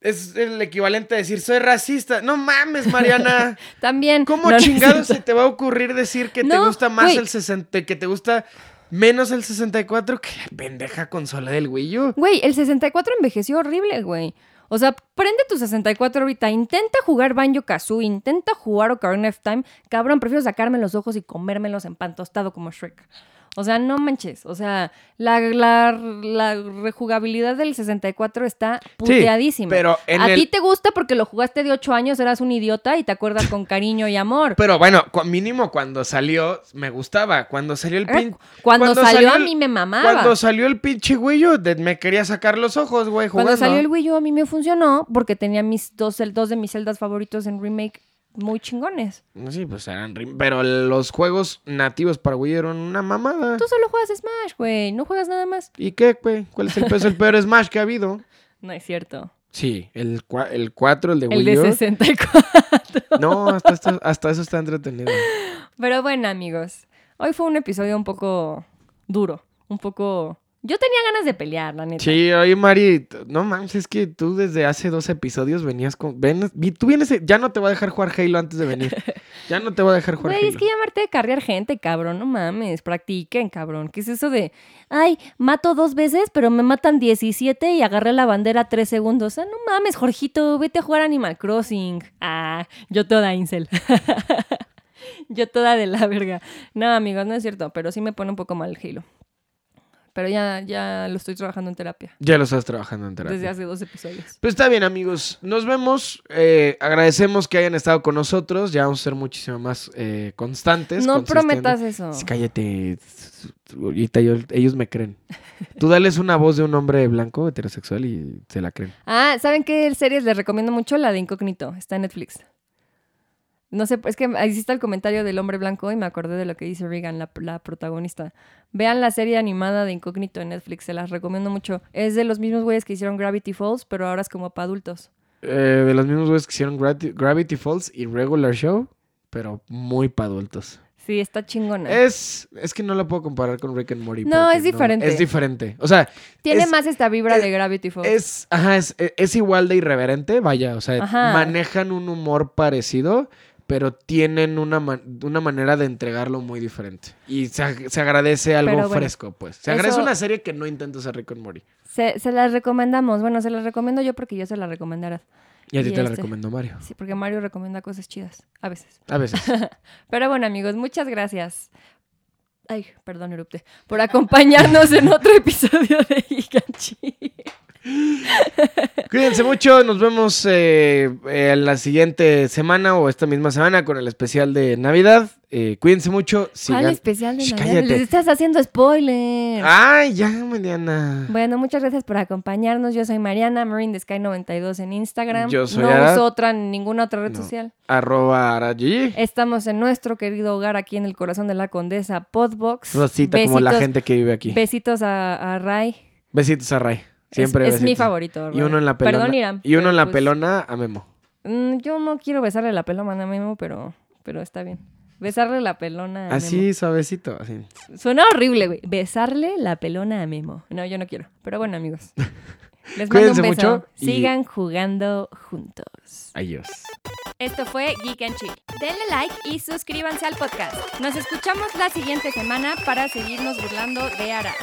es el equivalente a decir soy racista. No mames, Mariana. [LAUGHS] También. ¿Cómo no, chingados se te va a ocurrir decir que te gusta más el 60, que te gusta menos el 64 que la pendeja consola del Wii U? Güey, el 64 envejeció horrible, güey. O sea, prende tu 64 ahorita, intenta jugar Banjo Kazooie, intenta jugar Ocarina of Time. Cabrón, prefiero sacarme los ojos y comérmelos en pan tostado como Shrek. O sea, no manches. O sea, la, la, la rejugabilidad del 64 está puteadísima. pero en A el- ti te gusta porque lo jugaste de 8 años, eras un idiota y te acuerdas con cariño y amor. Pero bueno, mínimo cuando salió me gustaba. Cuando salió el Eh, pin... Cuando, salió, a el- mí me mamaba. Cuando salió el pinche Wii U, me quería sacar los ojos, güey, jugando. Cuando salió el Wii U a mí me funcionó porque tenía mis dos, el- dos de mis celdas favoritos en remake muy chingones. Sí, pues eran... Pero los juegos nativos para Wii eran una mamada. Tú solo juegas Smash, güey. No juegas nada más. ¿Y qué, güey? ¿Cuál es el peso? El peor Smash que ha habido. [LAUGHS] No es cierto. Sí, el, el 4, el de El Wii de U. 64. No, hasta, esto- hasta eso está entretenido. [LAUGHS] Pero bueno, amigos. Hoy fue un episodio un poco duro. Un poco... Yo tenía ganas de pelear, la neta. Sí, oye, Mari, no mames, es que tú desde hace dos episodios venías con... Ven, tú vienes... Ya no te voy a dejar jugar Halo antes de venir. [LAUGHS] Ya no te voy a dejar jugar Güey, Halo. es que llamarte de carrear gente, cabrón. No mames. Practiquen, cabrón. ¿Qué es eso de... Ay, mato dos veces, pero me matan 17 y agarré la bandera tres segundos. Sea, no mames, Jorgito. Vete a jugar Animal Crossing. Ah, yo toda incel. [LAUGHS] yo toda de la verga. No, amigos, no es cierto. Pero sí me pone un poco mal el Halo. Pero ya, ya lo estoy trabajando en terapia. Ya lo estás trabajando en terapia. Desde hace dos episodios. Pues está bien, amigos. Nos vemos. Eh, agradecemos que hayan estado con nosotros. Ya vamos a ser muchísimo más eh, constantes. No prometas eso. Sí, Cállate. Ahorita yo- ellos me creen. Tú dales una voz de un hombre blanco heterosexual y se la creen. Ah, ¿saben qué series les recomiendo mucho? La de Incógnito. Está en Netflix. No sé, es que está el comentario del hombre blanco y me acordé de lo que dice Regan, la, la protagonista. Vean la serie animada de Incógnito en Netflix, se las recomiendo mucho. Es de los mismos güeyes que hicieron Gravity Falls, pero ahora es como para adultos. Eh, de los mismos güeyes que hicieron Gravity, Gravity Falls y Regular Show, pero muy para adultos. Sí, está chingona. Es, es que no la puedo comparar con Rick and Morty. No, es diferente. es diferente. O sea, Tiene es- más esta vibra es- de Gravity Falls. es, ajá, es, es igual de irreverente, vaya. O sea, Ajá. manejan un humor parecido, pero tienen una, man- una manera de entregarlo muy diferente. Y se, ag- se agradece algo bueno, fresco, pues. Se agradece una serie que no intenta ser Rick and Morty. Se, se las recomendamos. Bueno, se las recomiendo yo porque yo se las recomendara. Y a ti te la este- recomiendo Mario. Sí, porque Mario recomienda cosas chidas. A veces. A veces. [LAUGHS] Pero bueno, amigos, muchas gracias. Ay, perdón, erupte. Por acompañarnos en [LAUGHS] otro episodio de Giganchi. [LAUGHS] Cuídense mucho, nos vemos eh, eh, en la siguiente semana o esta misma semana con el especial de Navidad. Eh, cuídense mucho. ¿Cuál Sigan... especial de Shh, Navidad? cállate. Les estás haciendo spoiler. Ay, ya, Mariana. Bueno, muchas gracias por acompañarnos. Yo soy Mariana, Marine the Sky 92 en Instagram. Yo soy No uso otra, ninguna otra red No. social. Arroba Arayi. Estamos en nuestro querido hogar aquí en el corazón de la Condesa, Podbox. Rosita, como la gente que vive aquí. Besitos a, a Ray. Besitos a Ray. Siempre es, es mi favorito. Y uno en la pelona. Perdón, Iram. y uno en la pues, pelona a Memo. mm, Yo no quiero besarle la pelona a Memo, pero, pero está bien. Besarle la pelona a Así, suavecito. Así. Memo. Suena horrible, güey. Besarle la pelona a Memo. No, yo no quiero. Pero bueno, amigos. [LAUGHS] Les mando Cuídense un beso. mucho y- Sigan jugando juntos. Adiós. Esto fue Geek and Chill. Denle like y suscríbanse al podcast. Nos escuchamos la siguiente semana para seguirnos burlando de Ara.